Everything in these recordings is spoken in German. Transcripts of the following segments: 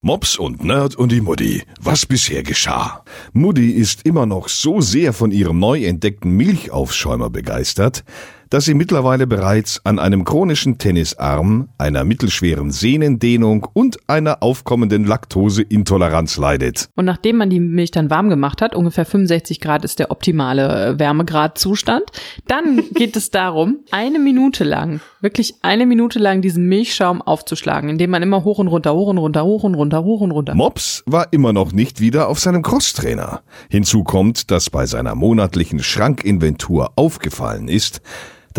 Mops und Nerd und die Mutti. Was bisher geschah? Mutti ist immer noch so sehr von ihrem neu entdeckten Milchaufschäumer begeistert, dass sie mittlerweile bereits an einem chronischen Tennisarm, einer mittelschweren Sehnendehnung und einer aufkommenden Laktoseintoleranz leidet. Und nachdem man die Milch dann warm gemacht hat, ungefähr 65 Grad ist der optimale äh, Wärmegradzustand, dann geht es darum, eine Minute lang, wirklich eine Minute lang diesen Milchschaum aufzuschlagen, indem man immer hoch und runter, hoch und runter, hoch und runter, hoch und runter. Mops war immer noch nicht wieder auf seinem Crosstrainer. Hinzu kommt, dass bei seiner monatlichen Schrankinventur aufgefallen ist,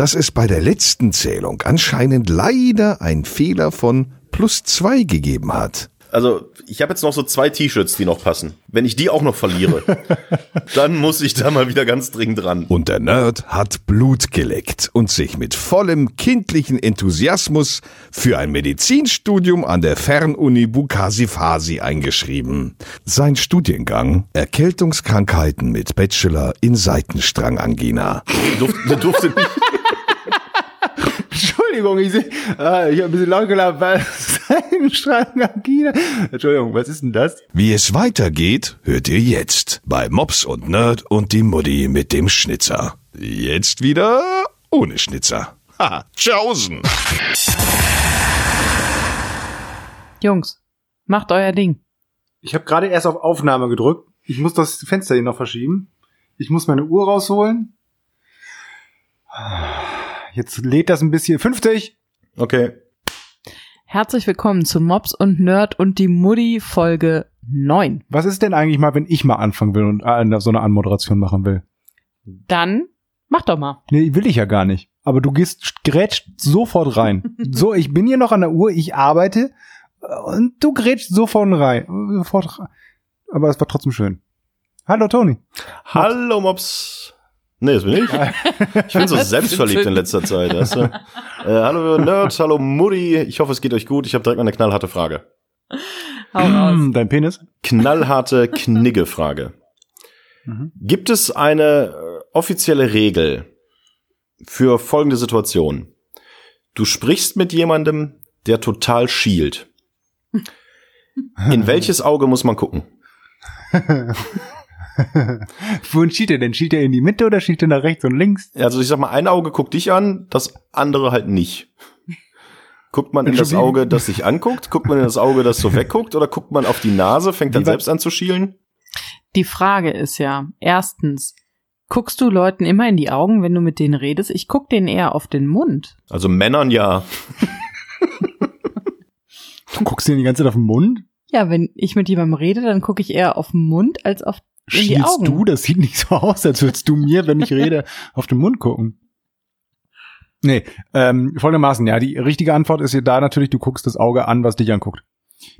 dass es bei der letzten Zählung anscheinend leider ein Fehler von plus zwei gegeben hat. Also, ich habe jetzt noch so zwei T-Shirts, die noch passen. Wenn ich die auch noch verliere, dann muss ich da mal wieder ganz dringend ran. Und der Nerd hat Blut geleckt und sich mit vollem kindlichen Enthusiasmus für ein Medizinstudium an der Fernuni Bukasi Fasi eingeschrieben. Sein Studiengang Erkältungskrankheiten mit Bachelor in Seitenstrangangina. Durfte, durfte nicht. Entschuldigung, ich, seh, ah, ich habe ein bisschen laut gelacht, weil Seitenstrangangina. Entschuldigung, was ist denn das? Wie es weitergeht, hört ihr jetzt bei Mops und Nerd und die Mutti mit dem Schnitzer. Jetzt wieder ohne Schnitzer. Haha, tschaußen. Jungs, macht euer Ding. Ich habe gerade erst auf Aufnahme gedrückt. Ich muss das Fenster hier noch verschieben. Ich muss meine Uhr rausholen. Jetzt lädt das ein bisschen. 50. Okay. Herzlich willkommen zu Mops und Nerd und die Mutti Folge 9. Was ist denn eigentlich mal, wenn ich mal anfangen will und äh, so eine Anmoderation machen will? Dann mach doch mal. Nee, will ich ja gar nicht. Aber du gehst, grätscht sofort rein. so, ich bin hier noch an der Uhr, ich arbeite äh, und du grätscht sofort rein. Sofort rein. Aber es war trotzdem schön. Hallo Toni. Hallo Mops. Nee, das bin ich. Ich bin so selbstverliebt in letzter Zeit. Weißt du? äh, hallo Nerds, hallo Mutti. Ich hoffe, es geht euch gut. Ich habe direkt mal eine knallharte Frage. Hau raus. Hm, Dein Penis? Knallharte Knigge-Frage. Mhm. Gibt es eine äh, offizielle Regel für folgende Situation? Du sprichst mit jemandem, der total schielt. In welches Auge muss man gucken? Wohin schielt er denn? Schielt er in die Mitte oder schielt er nach rechts und links? Also ich sag mal, ein Auge guckt dich an, das andere halt nicht. Guckt man in das. Auge, das dich anguckt? Guckt man in das Auge, das so wegguckt? Oder guckt man auf die Nase, fängt dann selbst an zu schielen? Die Frage ist ja, erstens, guckst du Leuten immer in die Augen, wenn du mit denen redest? Ich guck denen eher auf den Mund. Also Männern ja. Du guckst dir die ganze Zeit auf den Mund? Ja, wenn ich mit jemandem rede, dann gucke ich eher auf den Mund als auf in die Schielst Augen. du? Das sieht nicht so aus, als würdest du mir, wenn ich rede, auf den Mund gucken. Nee, ähm, folgendermaßen, ja, die richtige Antwort ist ja da natürlich, du guckst das Auge an, was dich anguckt.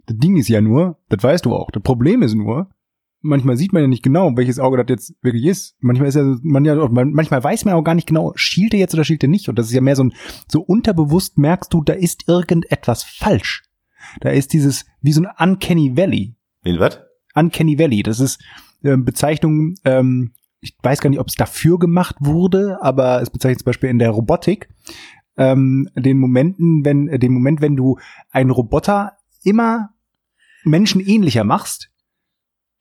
Das Ding ist ja nur, das weißt du auch, das Problem ist nur, manchmal sieht man ja nicht genau, welches Auge das jetzt wirklich ist. Manchmal ist ja, man ja, man- manchmal weiß man auch gar nicht genau, schielt er jetzt oder schielt er nicht. Und das ist ja mehr so ein, so unterbewusst merkst du, da ist irgendetwas falsch. Da ist dieses, wie so ein Uncanny Valley. Wen was? Uncanny Valley. Das ist ähm, Bezeichnung, ähm, ich weiß gar nicht, ob es dafür gemacht wurde, aber es bezeichnet zum Beispiel in der Robotik ähm, den Momenten, wenn äh, den Moment, wenn du einen Roboter immer menschenähnlicher machst,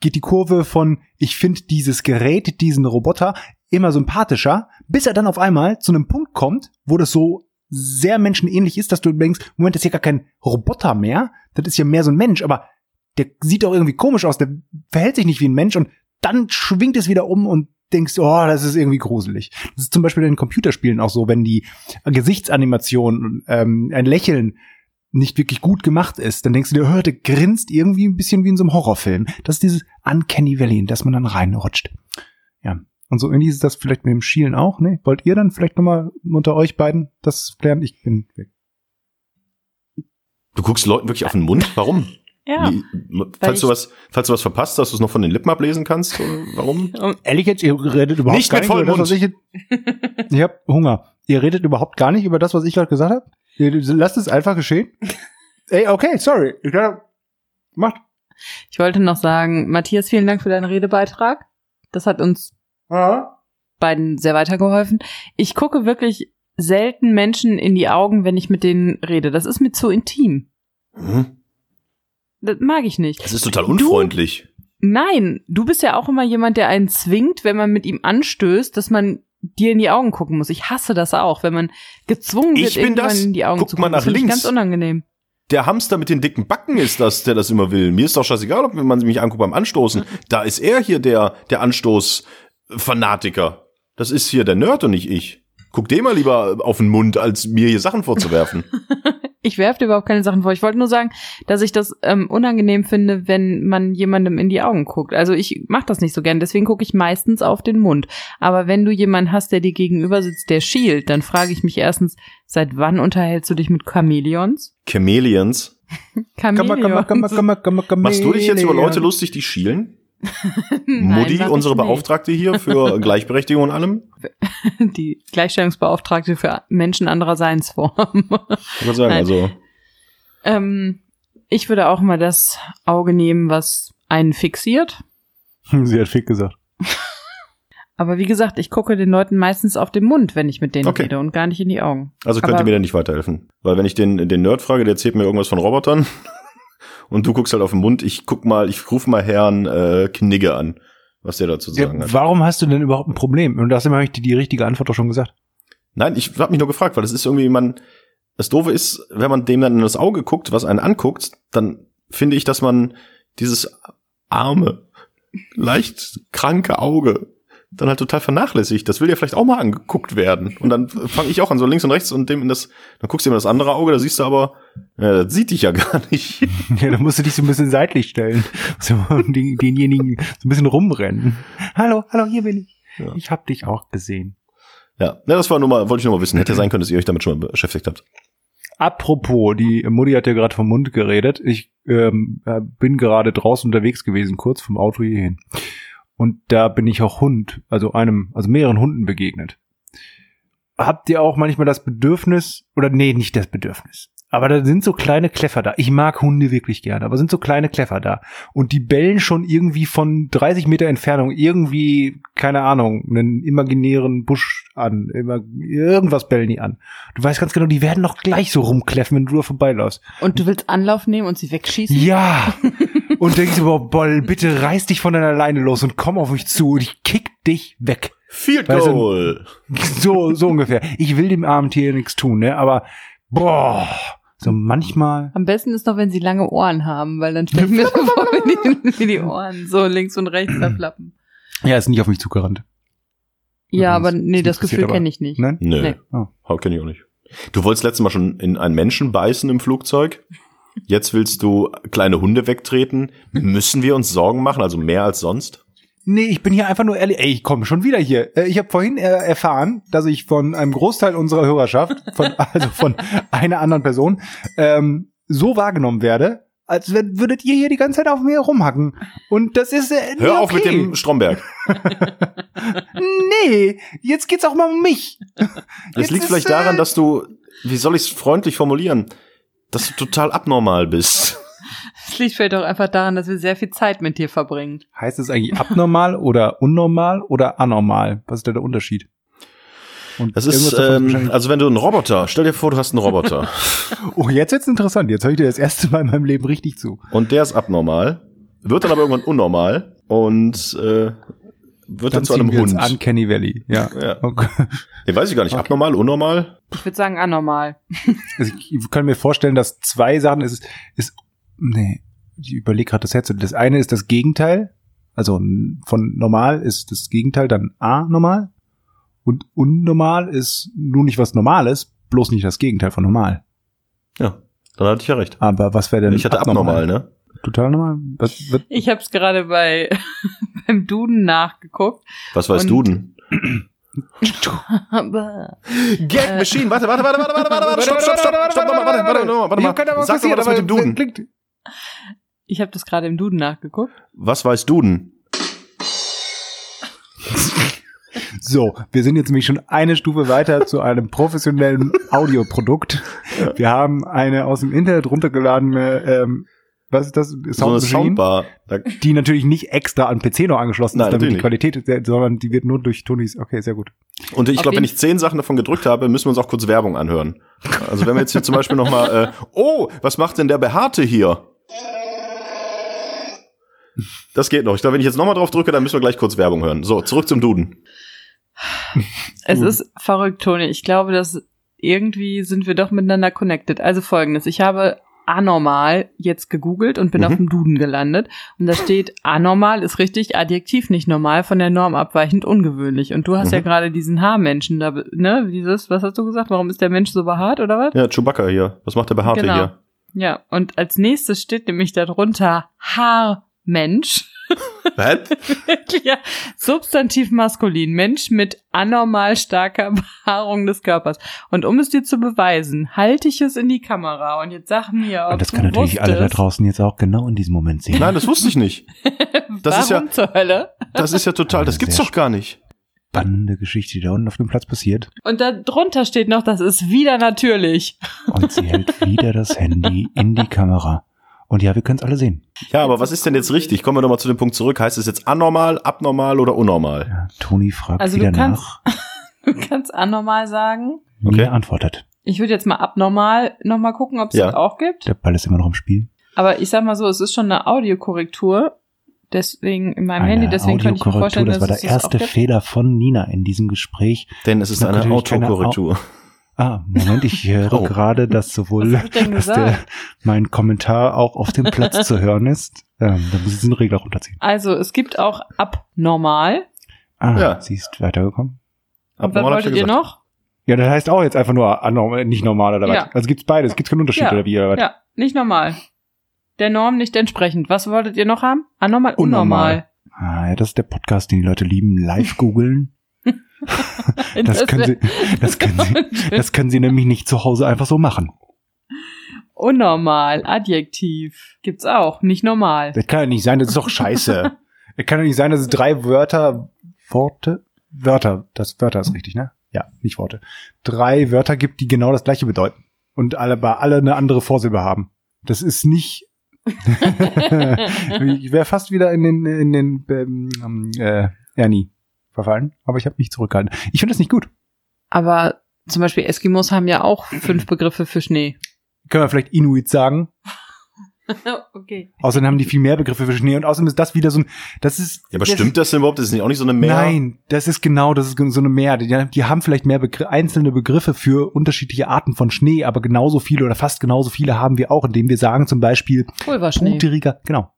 geht die Kurve von ich finde dieses Gerät, diesen Roboter immer sympathischer, bis er dann auf einmal zu einem Punkt kommt, wo das so sehr menschenähnlich ist, dass du denkst, Moment, das ist ja gar kein Roboter mehr, das ist ja mehr so ein Mensch, aber der sieht doch irgendwie komisch aus, der verhält sich nicht wie ein Mensch und dann schwingt es wieder um und denkst, oh, das ist irgendwie gruselig. Das ist zum Beispiel in Computerspielen auch so, wenn die Gesichtsanimation, ähm, ein Lächeln nicht wirklich gut gemacht ist, dann denkst du dir, oh, der grinst irgendwie ein bisschen wie in so einem Horrorfilm. Das ist dieses Uncanny Valley, in das man dann reinrutscht. Ja. Und so ähnlich ist das vielleicht mit dem Schielen auch, ne? Wollt ihr dann vielleicht nochmal unter euch beiden das klären? Ich bin weg. Du guckst Leuten wirklich auf den Mund? Warum? Ja. Wie, falls du was, falls du was verpasst, dass du es noch von den Lippen ablesen kannst? Warum? Ehrlich jetzt, ihr redet überhaupt Nicht gar mit nicht über das, vollem was ich Ich hab Hunger. Ihr redet überhaupt gar nicht über das, was ich gerade gesagt habe? Ihr lasst es einfach geschehen? Ey, okay, sorry. Ich glaub, macht. Ich wollte noch sagen, Matthias, vielen Dank für deinen Redebeitrag. Das hat uns beiden sehr weitergeholfen. Ich gucke wirklich selten Menschen in die Augen, wenn ich mit denen rede. Das ist mir zu intim. Hm? Das mag ich nicht. Das ist total unfreundlich. Nein, du bist ja auch immer jemand, der einen zwingt, wenn man mit ihm anstößt, dass man dir in die Augen gucken muss. Ich hasse das auch, wenn man gezwungen wird, Ich bin irgendwann das. in die Augen Guck zu mal gucken. das nach ich links. ganz unangenehm. Der Hamster mit den dicken Backen ist das, der das immer will. Mir ist doch scheißegal, ob man mich anguckt beim Anstoßen. Da ist er hier der, der Anstoß-Fanatiker. Das ist hier der Nerd und nicht ich. Guck dem mal lieber auf den Mund, als mir hier Sachen vorzuwerfen. Ich werfe dir überhaupt keine Sachen vor. Ich wollte nur sagen, dass ich das ähm, unangenehm finde, wenn man jemandem in die Augen guckt. Also ich mache das nicht so gern, deswegen gucke ich meistens auf den Mund. Aber wenn du jemanden hast, der dir gegenüber sitzt, der schielt, dann frage ich mich erstens, seit wann unterhältst du dich mit Chamäleons? Chameleons. Chamäleons. Machst du dich jetzt über Leute lustig, die schielen? Ich unsere nicht. Beauftragte hier für Gleichberechtigung und allem? Die Gleichstellungsbeauftragte für Menschen anderer Seinsformen. Ich würde sagen, Nein. also ähm, ich würde auch mal das Auge nehmen, was einen fixiert. Sie hat Fick gesagt. Aber wie gesagt, ich gucke den Leuten meistens auf den Mund, wenn ich mit denen Okay. rede und gar nicht in die Augen. Also könnt Aber- ihr mir da nicht weiterhelfen. Weil wenn ich den, den Nerd frage, der erzählt mir irgendwas von Robotern und du guckst halt auf den Mund, ich guck mal, ich rufe mal Herrn äh, Knigge an, was der dazu zu Ja, sagen hat. warum hast du denn überhaupt ein Problem? Und das habe ich dir die richtige Antwort doch schon gesagt. Nein, ich habe mich nur gefragt, weil das ist irgendwie, man, das Doofe ist, wenn man dem dann in das Auge guckt, was einen anguckt, dann finde ich, dass man dieses arme, leicht kranke Auge dann halt total vernachlässigt. Das will ja vielleicht auch mal angeguckt werden. Und dann fange ich auch an, so links und rechts und dem in das, dann guckst du in das andere Auge, da siehst du aber, ja, das sieht dich ja gar nicht. Ja, da musst du dich so ein bisschen seitlich stellen. So, den, denjenigen so ein bisschen rumrennen. Hallo, hallo, hier bin ich. Ja. Ich hab dich auch gesehen. Ja, ne, das war nur mal, wollte ich nur mal wissen. Hätte ja sein können, dass ihr euch damit schon mal beschäftigt habt. Apropos, die Mutti hat ja gerade vom Mund geredet. Ich ähm, äh, bin gerade draußen unterwegs gewesen, kurz vom Auto hierhin. Und da bin ich auch Hund, also einem, also mehreren Hunden begegnet. Habt ihr auch manchmal das Bedürfnis, oder nee, nicht das Bedürfnis. Aber da sind so kleine Kleffer da. Ich mag Hunde wirklich gerne, aber sind so kleine Kleffer da. Und die bellen schon irgendwie von 30 Meter Entfernung irgendwie, keine Ahnung, einen imaginären Busch an. Immer, irgendwas bellen die an. Du weißt ganz genau, die werden noch gleich so rumkläffen, wenn du da vorbeiläufst. Und du willst Anlauf nehmen und sie wegschießen? Ja! Und denkst du, boah, Boll, bitte reiß dich von deiner Leine los und komm auf mich zu und ich kick dich weg. Field Weißt du- Goal. So, so ungefähr. Ich will dem armen Tier nichts tun, ne? Aber, boah, so manchmal. Am besten ist noch, wenn sie lange Ohren haben, weil dann ich mir so vor, wie die, wie die Ohren so links und rechts da flappen. Ja, ist nicht auf mich zugerannt. Ja, aber nee, das Gefühl kenne ich nicht. Nein? Nö. Nee. Oh. Kenn ich auch nicht. Du wolltest letztes Mal schon in einen Menschen beißen im Flugzeug. Jetzt willst du kleine Hunde wegtreten. Müssen wir uns Sorgen machen, also mehr als sonst? Nee, ich bin hier einfach nur ehrlich. Ey, ich komme schon wieder hier. Äh, Ich habe vorhin äh, erfahren, dass ich von einem Großteil unserer Hörerschaft, von, also von einer anderen Person, ähm, so wahrgenommen werde, als würdet ihr hier die ganze Zeit auf mir rumhacken. Und das ist äh, Hör nee, auf mit okay. dem Stromberg. Nee, jetzt geht's auch mal um mich. Das Jetzt liegt vielleicht äh, daran, dass du, wie soll ich es freundlich formulieren, dass du total abnormal bist. Das liegt vielleicht auch einfach daran, dass wir sehr viel Zeit mit dir verbringen. Heißt es eigentlich abnormal oder unnormal oder anormal? Was ist da der Unterschied? Und Das ist, ähm, also wenn du einen Roboter, stell dir vor, du hast einen Roboter oh, jetzt wird's interessant. Jetzt höre ich dir das erste Mal in meinem Leben richtig zu. und der ist abnormal, wird dann aber irgendwann unnormal und äh, wird dann, zu einem wir Hund. ins Uncanny Valley. Ja. Ja. Okay. Nee, weiß ich gar nicht. Okay. Abnormal, unnormal? Ich würde sagen anormal. Also ich kann mir vorstellen, dass zwei Sachen ist, ist, nee, ich überlege gerade das Headset. Das eine ist das Gegenteil, also von normal ist das Gegenteil dann anormal und unnormal ist nur nicht was Normales, bloß nicht das Gegenteil von normal. Ja, dann hatte ich ja recht. Aber was wäre denn Ich hatte abnormal, ne? Total normal? Was wird, Ich habe es gerade bei beim Duden nachgeguckt. Was weißt Und- du denn? Aber Gag Machine, warte, warte, warte, warte, warte, warte, warte, stopp, stopp, stopp, stopp, warte, warte, warte, warte, warte mal. Sag doch mal das mit dem Duden. Klingt, ich habe das gerade im Duden nachgeguckt. Was weißt du denn? So, wir sind jetzt nämlich schon eine Stufe weiter zu einem professionellen Audioprodukt. Wir haben eine aus dem Internet runtergeladene, ähm, was ist das? So eine Soundmaschine, Soundbar. Da, die natürlich nicht extra an PC noch angeschlossen Nein, ist, damit die Qualität, sehr- sondern die wird nur durch Tonys. Okay, sehr gut. und ich glaube, wenn ich zehn Sachen davon gedrückt habe, müssen wir uns auch kurz Werbung anhören. Also wenn wir jetzt hier zum Beispiel noch mal, äh, oh, was macht denn der Behaarte hier? Das geht noch. Ich glaube, wenn ich jetzt nochmal drauf drücke, dann müssen wir gleich kurz Werbung hören. So, zurück zum Duden. Es ist verrückt, Toni. Ich glaube, dass irgendwie sind wir doch miteinander connected. Also folgendes. Ich habe anormal jetzt gegoogelt und bin Mhm. auf dem Duden gelandet. Und da steht, anormal ist richtig, Adjektiv nicht normal, von der Norm abweichend, ungewöhnlich. Und du hast ja Mhm. gerade diesen Haarmenschen da, ne? Dieses, was hast du gesagt? Warum ist der Mensch so behaart oder was? Ja, Chewbacca hier. Was macht der Behaarte Genau. hier? Ja, und als nächstes steht nämlich darunter Haarmensch. Was? ja, Substantiv maskulin, Mensch mit anormal starker Behaarung des Körpers. Und um es dir zu beweisen, halte ich es in die Kamera und jetzt sag mir, ob Und das du können natürlich alle da wusstest, draußen jetzt auch genau in diesem Moment sehen. Nein, das wusste ich nicht. Das ist ja, warum zur Hölle? das ist ja total, das gibt's Sehr doch gar nicht. Spannende Geschichte, die da unten auf dem Platz passiert. Und da drunter steht noch, das ist wieder natürlich. Und sie hält wieder das Handy in die Kamera. Und ja, wir können es alle sehen. Ja, aber was ist denn jetzt richtig? Kommen wir nochmal zu dem Punkt zurück. Heißt es jetzt anormal, abnormal oder unnormal? Ja, Toni fragt Also du wieder kannst- nach. Du kannst anormal sagen. Okay. Nina antwortet. Ich würde jetzt mal abnormal nochmal gucken, ob es Ja. das auch gibt. Der Ball ist immer noch im Spiel. Aber ich sag mal so, es ist schon eine Audiokorrektur. Deswegen in meinem Eine Handy, deswegen könnte ich mir Audiokorrektur, vorstellen, das war dass der es das auch erste gibt. Fehler von Nina in diesem Gespräch. Denn es ist eine Autokorrektur. Ah, Moment, ich höre Oh. gerade, dass sowohl dass der, mein Kommentar auch auf dem Platz zu hören ist. Ähm, da muss ich diesen Regler runterziehen. Also, es gibt auch abnormal. Ah, Ja. sie ist weitergekommen. Und was wolltet ja ihr gesagt. noch? Ja, das heißt auch jetzt einfach nur anormal, nicht normal oder Ja. was? Also gibt's beides, gibt's keinen Unterschied Ja. oder wie oder was? Ja, nicht normal. Der Norm nicht entsprechend. Was wolltet ihr noch haben? Anormal, Unnormal. unnormal. Ah, ja, das ist der Podcast, den die Leute lieben. Live googeln. Das können sie, das können sie, das können sie nämlich nicht zu Hause einfach so machen. Unnormal, Adjektiv. Gibt's auch, nicht normal. Das kann ja nicht sein, das ist doch scheiße. Es kann ja nicht sein, dass es drei Wörter, Worte, Wörter, das Wörter ist richtig, ne? Ja, nicht Worte. Drei Wörter gibt, die genau das gleiche bedeuten. Und alle, bei alle eine andere Vorsilbe haben. Das ist nicht. ich wäre fast wieder in den, in den ähm, äh, Ernie verfallen, aber ich habe mich zurückgehalten. Ich finde das nicht gut. Aber zum Beispiel Eskimos haben ja auch fünf Begriffe für Schnee. Können wir vielleicht Inuit sagen? okay. Außerdem haben die viel mehr Begriffe für Schnee und außerdem ist das wieder so ein, das ist. Ja, aber das, stimmt das denn überhaupt? Das ist nicht auch nicht so eine Mehr? Nein, das ist genau, das ist so eine Mehr. Die, die haben vielleicht mehr Begr einzelne Begriffe für unterschiedliche Arten von Schnee, aber genauso viele oder fast genauso viele haben wir auch, indem wir sagen zum Beispiel Pulverschnee. puteriger, genau.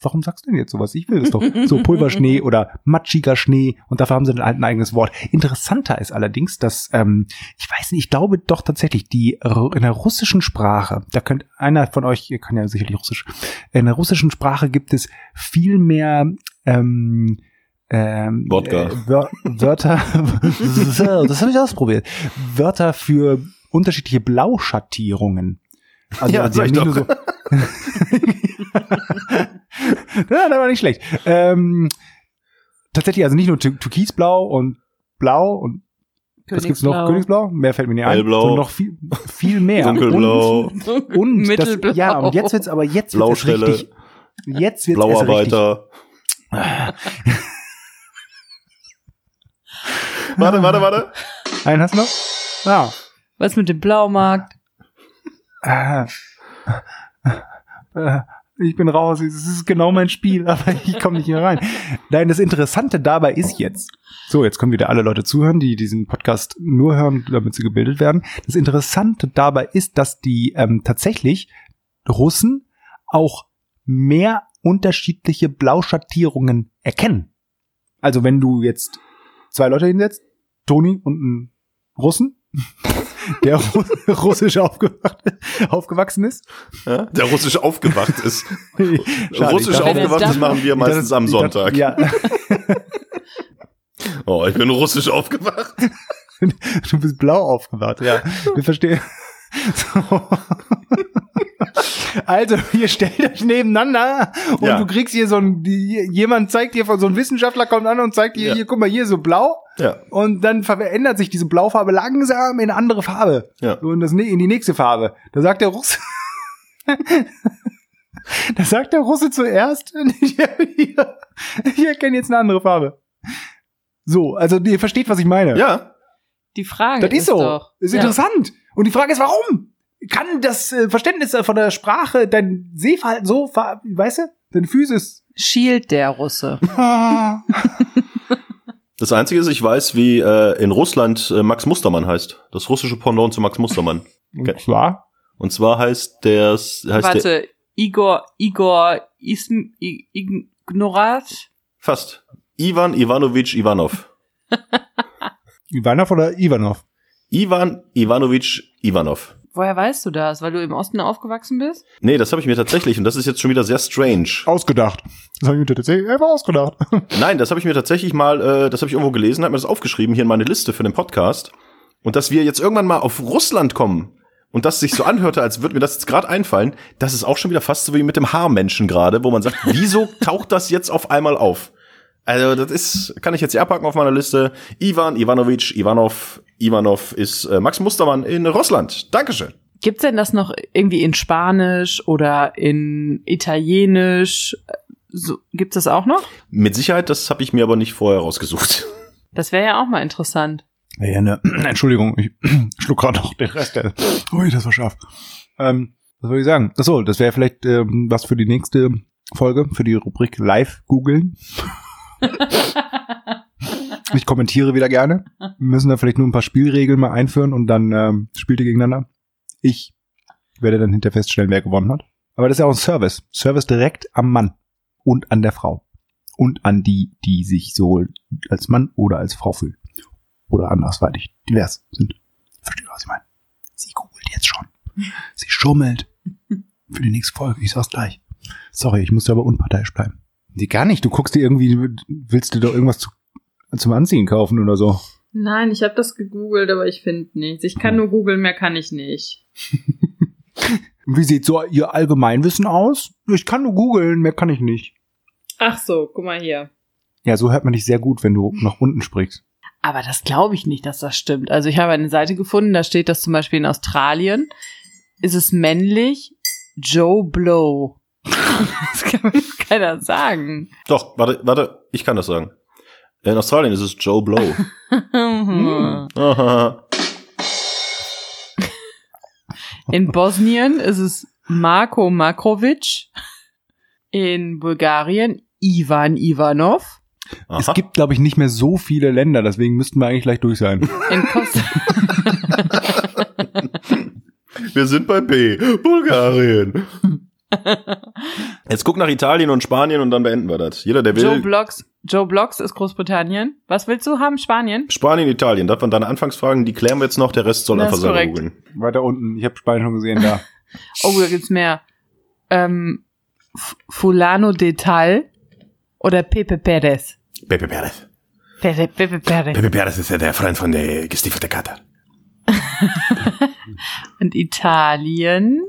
Warum sagst du denn jetzt sowas? Ich will das doch. So Pulverschnee oder matschiger Schnee und dafür haben sie dann halt ein eigenes Wort. Interessanter ist allerdings, dass, ähm, ich weiß nicht, ich glaube doch tatsächlich, die in der russischen Sprache, da könnt einer von euch, ihr kann ja sicherlich Russisch, in der russischen Sprache gibt es viel mehr ähm, ähm, Wodka. Äh, Wör Wörter, das habe ich ausprobiert. Wörter für unterschiedliche Blauschattierungen. Also Ja, die sag haben ich nicht nur so ja, das war nicht schlecht. Ähm, tatsächlich, also nicht nur Tü- Türkisblau und Blau und was gibt's noch? Königsblau? Mehr fällt mir nicht ein. Hellblau. Sondern noch viel, viel mehr. Dunkelblau, Und, und das, Mittelblau. ja, und jetzt wird's aber jetzt wird's richtig. Jetzt wird's. Blauarbeiter. warte, warte, warte. Einen hast du noch? Ja. Was mit dem Blaumarkt? Ah. Äh, Ich bin raus, es ist genau mein Spiel, aber ich komme nicht hier rein. Nein, das Interessante dabei ist jetzt, so, jetzt können wieder alle Leute zuhören, die diesen Podcast nur hören, damit sie gebildet werden. Das Interessante dabei ist, dass die ähm, tatsächlich Russen auch mehr unterschiedliche Blauschattierungen erkennen. Also wenn du jetzt zwei Leute hinsetzt, Toni und einen Russen, der Ru russisch aufgewacht, aufgewachsen ist. Ja? Der russisch aufgewacht ist. Schade, russisch dachte- aufgewacht, dann- machen wir meistens dachte- am ich dachte- Sonntag. Ja, Oh, ich bin russisch aufgewacht. du bist blau aufgewacht, ja. Wir verstehen. So. Also, ihr stellt euch nebeneinander und Ja. du kriegst hier so ein, jemand zeigt dir von so ein Wissenschaftler kommt an und zeigt dir, Ja. hier, guck mal, hier so blau. Ja, Und dann verändert sich diese Blaufarbe langsam in eine andere Farbe. ja. Und das in die nächste Farbe. Da sagt der Russe. da sagt der Russe zuerst, ich, ich erkenne jetzt eine andere Farbe. So, also ihr versteht, was ich meine. Ja, Die Frage Das ist so. doch. ist ja. interessant. Und die Frage ist, warum? Kann das äh, Verständnis von der Sprache dein Sehverhalten so, ver weißt du, deine Physis schielt der Russe? Das Einzige ist, ich weiß, wie äh, in Russland äh, Max Mustermann heißt. Das russische Pendant zu Max Mustermann. Und zwar? Und zwar heißt der heißt der Warte, Igor, Igor Ism, I- Ignorat? fast Ivan Ivanovich Ivanov. Ivanov oder Ivanov? Ivan Ivanovich Ivanov. Woher weißt du das? Weil du im Osten aufgewachsen bist? Nee, das habe ich mir tatsächlich und das ist jetzt schon wieder sehr strange. Ausgedacht. Das habe ich mir tatsächlich einfach ausgedacht. Nein, das habe ich mir tatsächlich mal, äh, das habe ich irgendwo gelesen, habe mir das aufgeschrieben hier in meine Liste für den Podcast. Und dass wir jetzt irgendwann mal auf Russland kommen und das sich so anhörte, als würde mir das jetzt gerade einfallen, das ist auch schon wieder fast so wie mit dem Haarmenschen gerade, wo man sagt, wieso taucht das jetzt auf einmal auf? Also das ist, kann ich jetzt hier abhaken auf meiner Liste. Ivan Ivanovich Ivanov Ivanov ist äh, Max Mustermann in Russland. Dankeschön. Gibt's denn das noch irgendwie in Spanisch oder in Italienisch? So, gibt's das auch noch? Mit Sicherheit, das habe ich mir aber nicht vorher rausgesucht. Das wäre ja auch mal interessant. Ja, ne, Entschuldigung, ich schluck gerade noch den Rest. Der, ui, das war scharf. Ähm, was soll ich sagen? Achso, das wäre vielleicht ähm, was für die nächste Folge, für die Rubrik Live googeln. Ich kommentiere wieder gerne. Wir müssen da vielleicht nur ein paar Spielregeln mal einführen und dann ähm, spielt ihr gegeneinander. Ich werde dann hinterher feststellen, wer gewonnen hat. Aber das ist ja auch ein Service. Service direkt am Mann und an der Frau. Und an die, die sich so als Mann oder als Frau fühlen. Oder andersweitig divers sind. Versteht was ich meine? Sie googelt jetzt schon. Sie schummelt. Für die nächste Folge. Ich sag's gleich. Sorry, ich muss aber unparteiisch bleiben. Nee, gar nicht. Du guckst dir irgendwie, willst du doch irgendwas zu, zum Anziehen kaufen oder so. Nein, ich habe das gegoogelt, aber ich finde nichts. Ich kann nur googeln, mehr kann ich nicht. Wie sieht so Ihr Allgemeinwissen aus? Ich kann nur googeln, mehr kann ich nicht. Ach so, guck mal hier. Ja, so hört man dich sehr gut, wenn du nach unten sprichst. Aber das glaube ich nicht, dass das stimmt. Also ich habe eine Seite gefunden, da steht, dass zum Beispiel in Australien ist es männlich Joe Blow. das kann mir keiner sagen. Doch, warte, warte, ich kann das sagen. In Australien ist es Joe Blow. Aha. In Bosnien ist es Marko Makrovic. In Bulgarien Ivan Ivanov. Es Aha. gibt, glaube ich, nicht mehr so viele Länder, deswegen müssten wir eigentlich gleich durch sein. In Costa Wir sind bei B. Bulgarien. Jetzt guck nach Italien und Spanien und dann beenden wir das. Jeder, der will. Joe Blocks. Joe Blocks ist Großbritannien. Was willst du haben? Spanien? Spanien, Italien. Das waren deine Anfangsfragen. Die klären wir jetzt noch. Der Rest soll Das einfach ist selber korrekt. googeln. Weiter unten, ich habe Spanien schon gesehen, da. Oh, da gibt's mehr. Ähm, Fulano de Tal oder Pepe Perez. Pepe Perez. Pepe, Pepe Perez. Pepe Perez ist ja der Freund von der gestiefelte Kater. Und Italien.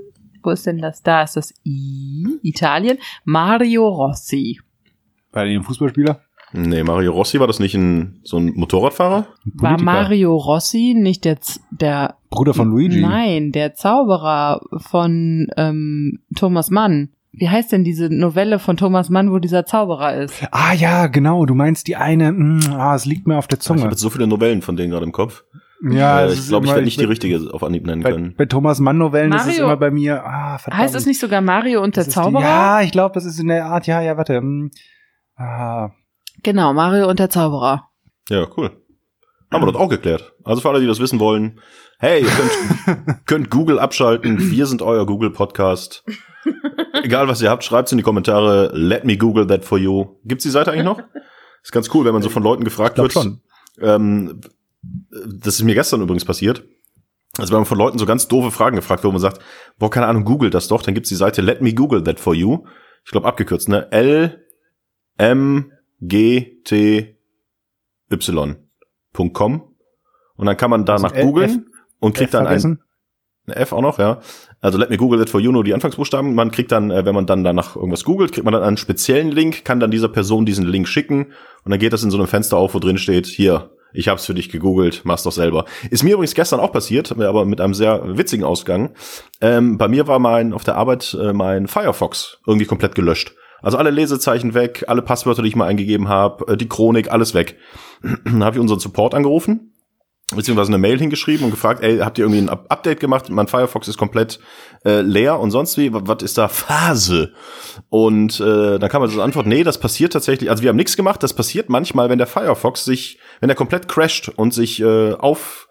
Wo ist denn das? Da ist das I. Italien. Mario Rossi. Bei dem Fußballspieler? Nee, Mario Rossi war das nicht ein, so ein Motorradfahrer? Ein War. Mario Rossi nicht der, Z- der Bruder von Luigi. Nein, der Zauberer von ähm, Thomas Mann. Wie heißt denn diese Novelle von Thomas Mann, wo dieser Zauberer ist? Ah ja, genau, du meinst die eine, mh, ah, es liegt mir auf der Ich habe Zunge. so viele Novellen von denen gerade im Kopf. Ja, äh, ich glaube, ich werde nicht die richtige auf Anhieb nennen Bei, können. bei Thomas Mann Novellen ist es immer bei mir, ah, verdammt. Heißt es nicht sogar Mario und der Das ist die- Zauberer? Ja, ich glaube, das ist in der Art, ja, ja, warte. hm, Ah, Genau, Mario und der Zauberer. Ja, cool. Haben wir das auch geklärt. Also für alle, die das wissen wollen, hey, ihr könnt, könnt Google abschalten. Wir sind euer Google-Podcast. Egal, was ihr habt, schreibt's in die Kommentare. Let me Google that for you. Gibt's die Seite eigentlich noch? Ist ganz cool, wenn man so von Leuten gefragt ich glaube wird. schon. Ähm, das ist mir gestern übrigens passiert. Also wenn man von Leuten so ganz doofe Fragen gefragt wird, wo man sagt, boah, keine Ahnung, googelt das doch, dann gibt's die Seite Let me Google that for you. Ich glaube abgekürzt, ne? L M G T Y.com und dann kann man danach Also googeln und kriegt F dann ein vergessen? eine F auch noch, ja. Also let me google that for you, nur die Anfangsbuchstaben. Man kriegt dann, äh, wenn man dann danach irgendwas googelt, kriegt man dann einen speziellen Link, kann dann dieser Person diesen Link schicken und dann geht das in so einem Fenster auf, wo drin steht, hier, ich hab's für dich gegoogelt, mach's doch selber. Ist mir übrigens gestern auch passiert, aber mit einem sehr witzigen Ausgang. Ähm, bei mir war mein, auf der Arbeit äh, mein Firefox irgendwie komplett gelöscht. Also alle Lesezeichen weg, alle Passwörter, die ich mal eingegeben habe, äh, die Chronik, alles weg. dann habe ich unseren Support angerufen beziehungsweise eine Mail hingeschrieben und gefragt, ey, habt ihr irgendwie ein Up- Update gemacht? Mein Firefox ist komplett äh, leer und sonst wie, was ist da Phase? Und äh, dann kam also die Antwort, nee, das passiert tatsächlich, also wir haben nichts gemacht, das passiert manchmal, wenn der Firefox sich, wenn er komplett crasht und sich äh, auf,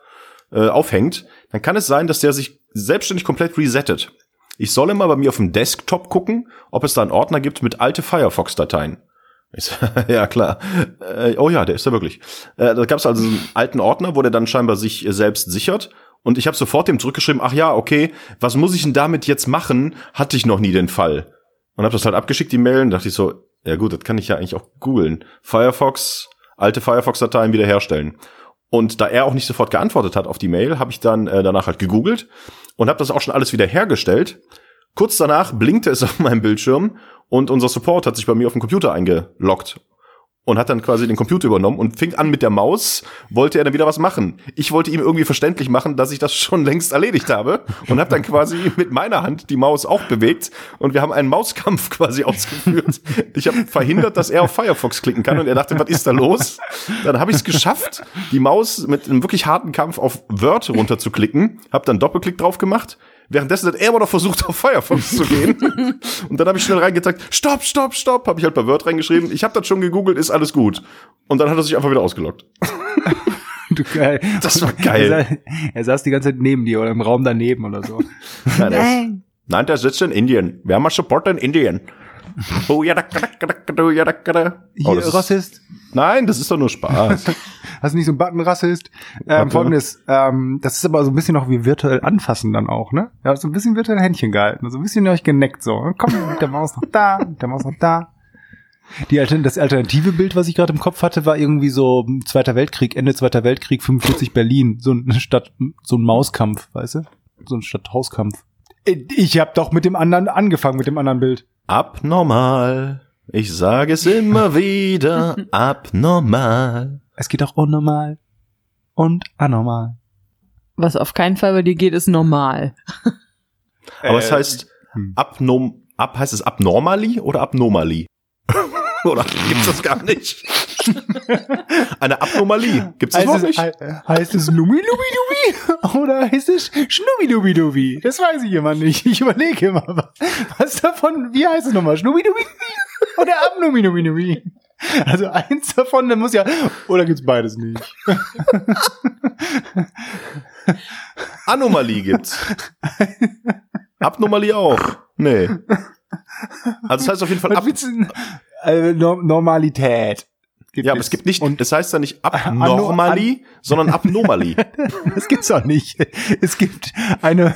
äh, aufhängt, dann kann es sein, dass der sich selbstständig komplett resettet. Ich soll immer bei mir auf dem Desktop gucken, ob es da einen Ordner gibt mit alte Firefox-Dateien. Ich so, ja, klar. Äh, oh ja, der ist da wirklich. Äh, da gab es also einen alten Ordner, wo der dann scheinbar sich äh, selbst sichert. Und ich habe sofort dem zurückgeschrieben, ach ja, okay, was muss ich denn damit jetzt machen? Hatte ich noch nie den Fall. Und habe das halt abgeschickt, die Mail, und dachte ich so, ja gut, das kann ich ja eigentlich auch googeln. Firefox, alte Firefox-Dateien wiederherstellen. Und da er auch nicht sofort geantwortet hat auf die Mail, habe ich dann äh, danach halt gegoogelt und habe das auch schon alles wiederhergestellt. Kurz danach blinkte es auf meinem Bildschirm und unser Support hat sich bei mir auf dem Computer eingeloggt und hat dann quasi den Computer übernommen und fing an mit der Maus, wollte er dann wieder was machen. Ich wollte ihm irgendwie verständlich machen, dass ich das schon längst erledigt habe und habe dann quasi mit meiner Hand die Maus auch bewegt und wir haben einen Mauskampf quasi ausgeführt. Ich habe verhindert, dass er auf Firefox klicken kann und er dachte, was ist da los? Dann habe ich es geschafft, die Maus mit einem wirklich harten Kampf auf Word runterzuklicken, habe dann Doppelklick drauf gemacht Währenddessen hat er immer noch versucht, auf Firefox zu gehen. und dann habe ich schnell reingezeigt, stopp, stopp, stopp, habe ich halt bei Word reingeschrieben. Ich habe das schon gegoogelt, ist alles gut. Und dann hat er sich einfach wieder ausgeloggt. Du, geil. Das war geil. Er, sa er saß die ganze Zeit neben dir oder im Raum daneben oder so. Nein, der, ist, nein, der sitzt in Indien. Wir haben einen Supporter in Indien. Oh, ja, da, da, da, da, ja, da, da. Oh, Hier, das ist, Rassist. nein, das ist doch nur Spaß. Hast du nicht so einen Button Rassist? Ähm. Folgendes, ähm, das ist aber so ein bisschen noch wie virtuell anfassen dann auch, ne? Ja, so ein bisschen virtuell Händchen gehalten, so ein bisschen euch geneckt so. Komm, mit der Maus noch da, mit der Maus noch da. Die Altern das alternative Bild, was ich gerade im Kopf hatte, war irgendwie so Zweiter Weltkrieg, Ende Zweiter Weltkrieg, 45 Berlin, so ein Stadt, so ein Mauskampf, weißt du? So ein Stadthauskampf. Ich habe doch mit dem anderen angefangen, mit dem anderen Bild. Abnormal. Ich sage es immer wieder. Abnormal. Es geht auch unnormal und anormal. Was auf keinen Fall bei dir geht, ist normal. Aber es Äh, heißt hm. abnorm, ab, heißt es abnormally oder abnormally? oder gibt's das gar nicht? Eine Abnormalie. Gibt's das Heißt nicht? he- heißt es Numi-Lubi-Dubi oder heißt es Schnubi-Dubi-Dubi? Das weiß ich immer nicht. Ich überlege immer, wa- was davon, wie heißt es nochmal? Schnubi-Dubi-Dubi oder Abnumi-Dubi-Dubi? Also eins davon, dann muss ja, oder gibt's beides nicht? Anomalie gibt's. Abnormalie auch. Nee. Also das heißt auf jeden Fall ab, Nor- Normalität. Gibt ja, aber es gibt nicht, Und es heißt ja nicht abnormally, sondern abnormally. das gibt's auch nicht. Es gibt eine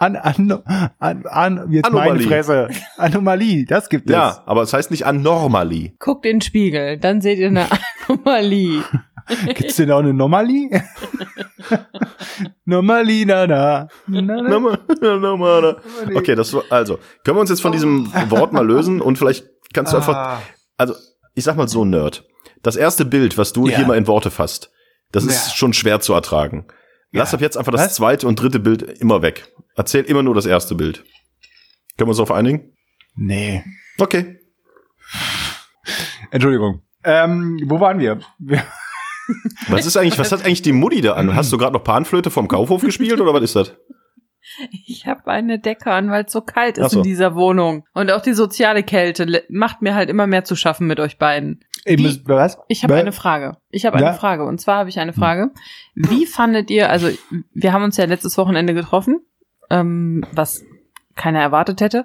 an, an, an, an jetzt meine Anomalie. Fresse. Anomalie, das gibt es. ja, aber es heißt nicht anormally. Guckt in den Spiegel, dann seht ihr eine Anomalie. Gibt's denn auch eine Normali? Normali, na, na. na, na. Nochmal, nochmal. Okay, das war, also, können wir uns jetzt von diesem Wort mal lösen und vielleicht kannst du einfach, Ah, also, ich sag mal so, Nerd. Das erste Bild, was du Ja. hier mal in Worte fasst, das ist Ja. schon schwer zu ertragen. Lass ab jetzt einfach das Was? zweite und dritte Bild immer weg. Erzähl immer nur das erste Bild. Können wir uns darauf einigen? nee. Okay. Entschuldigung. Ähm, wo waren wir? wir Was ist eigentlich, was hat eigentlich die Mutti da an? Hast du gerade noch Panflöte vom Kaufhof gespielt oder was ist das? Ich habe eine Decke an, weil es so kalt ist so. in dieser Wohnung. Und auch die soziale Kälte macht mir halt immer mehr zu schaffen mit euch beiden. Ihr Wie- was? Ich habe eine Frage. Ich habe eine Frage. Und zwar habe ich eine Frage. Wie fandet ihr, also wir haben uns ja letztes Wochenende getroffen, ähm, was keiner erwartet hätte.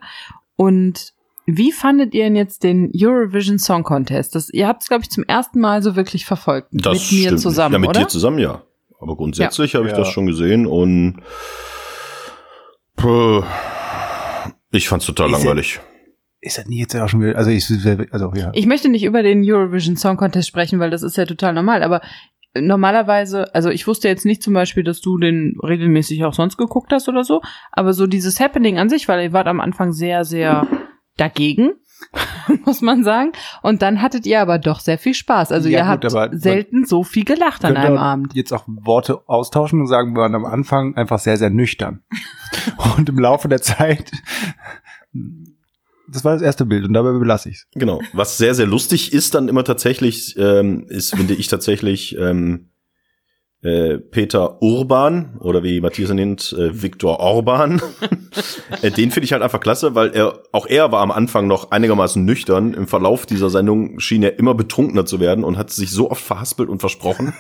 Und wie fandet ihr denn jetzt den Eurovision Song Contest? Das, ihr habt es, glaube ich, zum ersten Mal so wirklich verfolgt. mit mir zusammen, Ja, mit oder? dir zusammen, ja. Aber grundsätzlich habe ich Ja. das schon gesehen und Puh, ich fand's total Ist ja- langweilig. Ist das nicht jetzt auch schon wieder, also ich, also ja. Ich möchte nicht über den Eurovision Song Contest sprechen, weil das ist ja total normal, aber normalerweise, also ich wusste jetzt nicht zum Beispiel, dass du den regelmäßig auch sonst geguckt hast oder so, aber so dieses Happening an sich, weil ihr wart am Anfang sehr, sehr dagegen, muss man sagen. Und dann hattet ihr aber doch sehr viel Spaß. Also Ja, ihr gut, habt aber- selten so viel gelacht an einem Abend. Jetzt auch Worte austauschen und sagen, wir waren am Anfang einfach sehr, sehr nüchtern. und im Laufe der Zeit, das war das erste Bild und dabei belasse ich's. Genau. Was sehr, sehr lustig ist dann immer tatsächlich, ähm, ist, finde ich tatsächlich, ähm, äh, Peter Urban oder wie Matthias ihn nennt, äh, Viktor Orban. äh, den finde ich halt einfach klasse, weil er auch er war am Anfang noch einigermaßen nüchtern. Im Verlauf dieser Sendung schien er immer betrunkener zu werden und hat sich so oft verhaspelt und versprochen.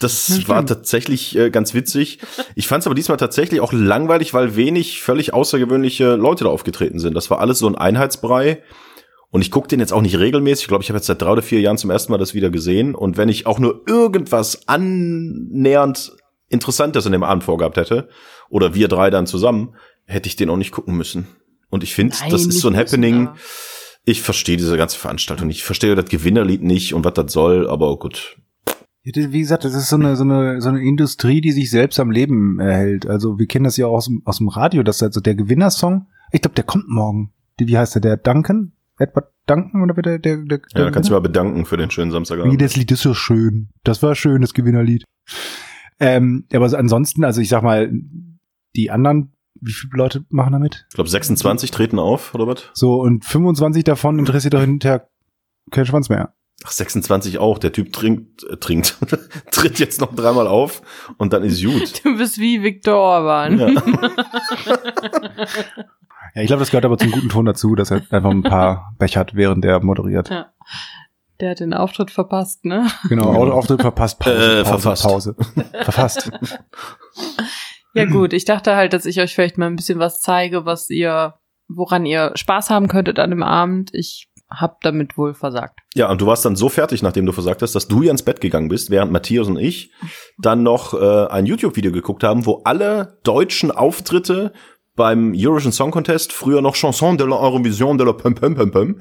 Das war tatsächlich äh, ganz witzig. Ich fand es aber diesmal tatsächlich auch langweilig, weil wenig völlig außergewöhnliche Leute da aufgetreten sind. Das war alles so ein Einheitsbrei. Und ich gucke den jetzt auch nicht regelmäßig. Ich glaube, ich habe jetzt seit drei oder vier Jahren zum ersten Mal das wieder gesehen. Und wenn ich auch nur irgendwas annähernd Interessantes in dem Abend vorgehabt hätte, oder wir drei dann zusammen, hätte ich den auch nicht gucken müssen. Und ich finde, das ist so ein Happening. Ich verstehe diese ganze Veranstaltung nicht. Ich verstehe das Gewinnerlied nicht und was das soll, aber gut. Wie gesagt, das ist so eine, so eine, so eine Industrie, die sich selbst am Leben erhält. Also wir kennen das ja auch aus dem, aus dem Radio, dass also der Gewinnersong, ich glaube, der kommt morgen. Wie heißt der? Der Duncan? Edward Duncan oder der, der, der, Ja, da kannst du mal bedanken für den schönen Wie, Samstagabend. das Lied ist so schön. Das war schön, das Gewinnerlied. Ähm, aber so ansonsten, also ich sag mal, die anderen, wie viele Leute machen damit? Ich glaube, 26 treten auf, oder was? So, und 25 davon interessiert doch hinterher kein Schwanz mehr. Ach, 26 auch. Der Typ trinkt, äh, trinkt, tritt jetzt noch dreimal auf und dann ist gut. Du bist wie Viktor Orban. Ja. Ja, ich glaube, das gehört aber zum guten Ton dazu, dass er einfach ein paar Becher hat, während er moderiert. Ja. Der hat den Auftritt verpasst, ne? Genau, Au- Auftritt verpasst, Pause, Äh, Pause, verfasst. Pause. Verfasst. Ja gut, ich dachte halt, dass ich euch vielleicht mal ein bisschen was zeige, was ihr, woran ihr Spaß haben könntet an dem Abend. Ich hab damit wohl versagt. Ja, und du warst dann so fertig, nachdem du versagt hast, dass du ja ins Bett gegangen bist, während Matthias und ich dann noch äh, ein YouTube-Video geguckt haben, wo alle deutschen Auftritte beim Eurovision Song Contest, früher noch Chanson de l'Eurovision de la Pum Pum Pum Pum,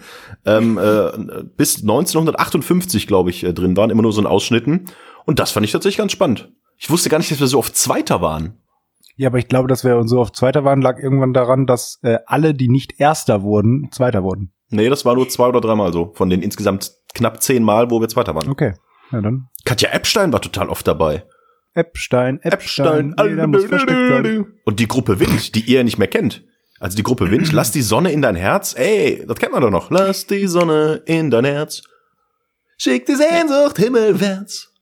ähm, äh, bis 1958, glaube ich, äh, drin waren, immer nur so in Ausschnitten. Und das fand ich tatsächlich ganz spannend. Ich wusste gar nicht, dass wir so oft Zweiter waren. Ja, aber ich glaube, dass wir uns so auf Zweiter waren, lag irgendwann daran, dass äh, alle, die nicht Erster wurden, Zweiter wurden. Nee, das war nur zwei oder dreimal so. Von den insgesamt knapp zehn Mal, wo wir Zweiter waren. Okay, ja dann. Katja Epstein war total oft dabei. Epstein, Epstein, jeder muss versteckt sein. Und die Gruppe Wind, die ihr nicht mehr kennt. Also die Gruppe Wind, lass die Sonne in dein Herz. Ey, das kennt man doch noch. Lass die Sonne in dein Herz. Schick die Sehnsucht himmelwärts.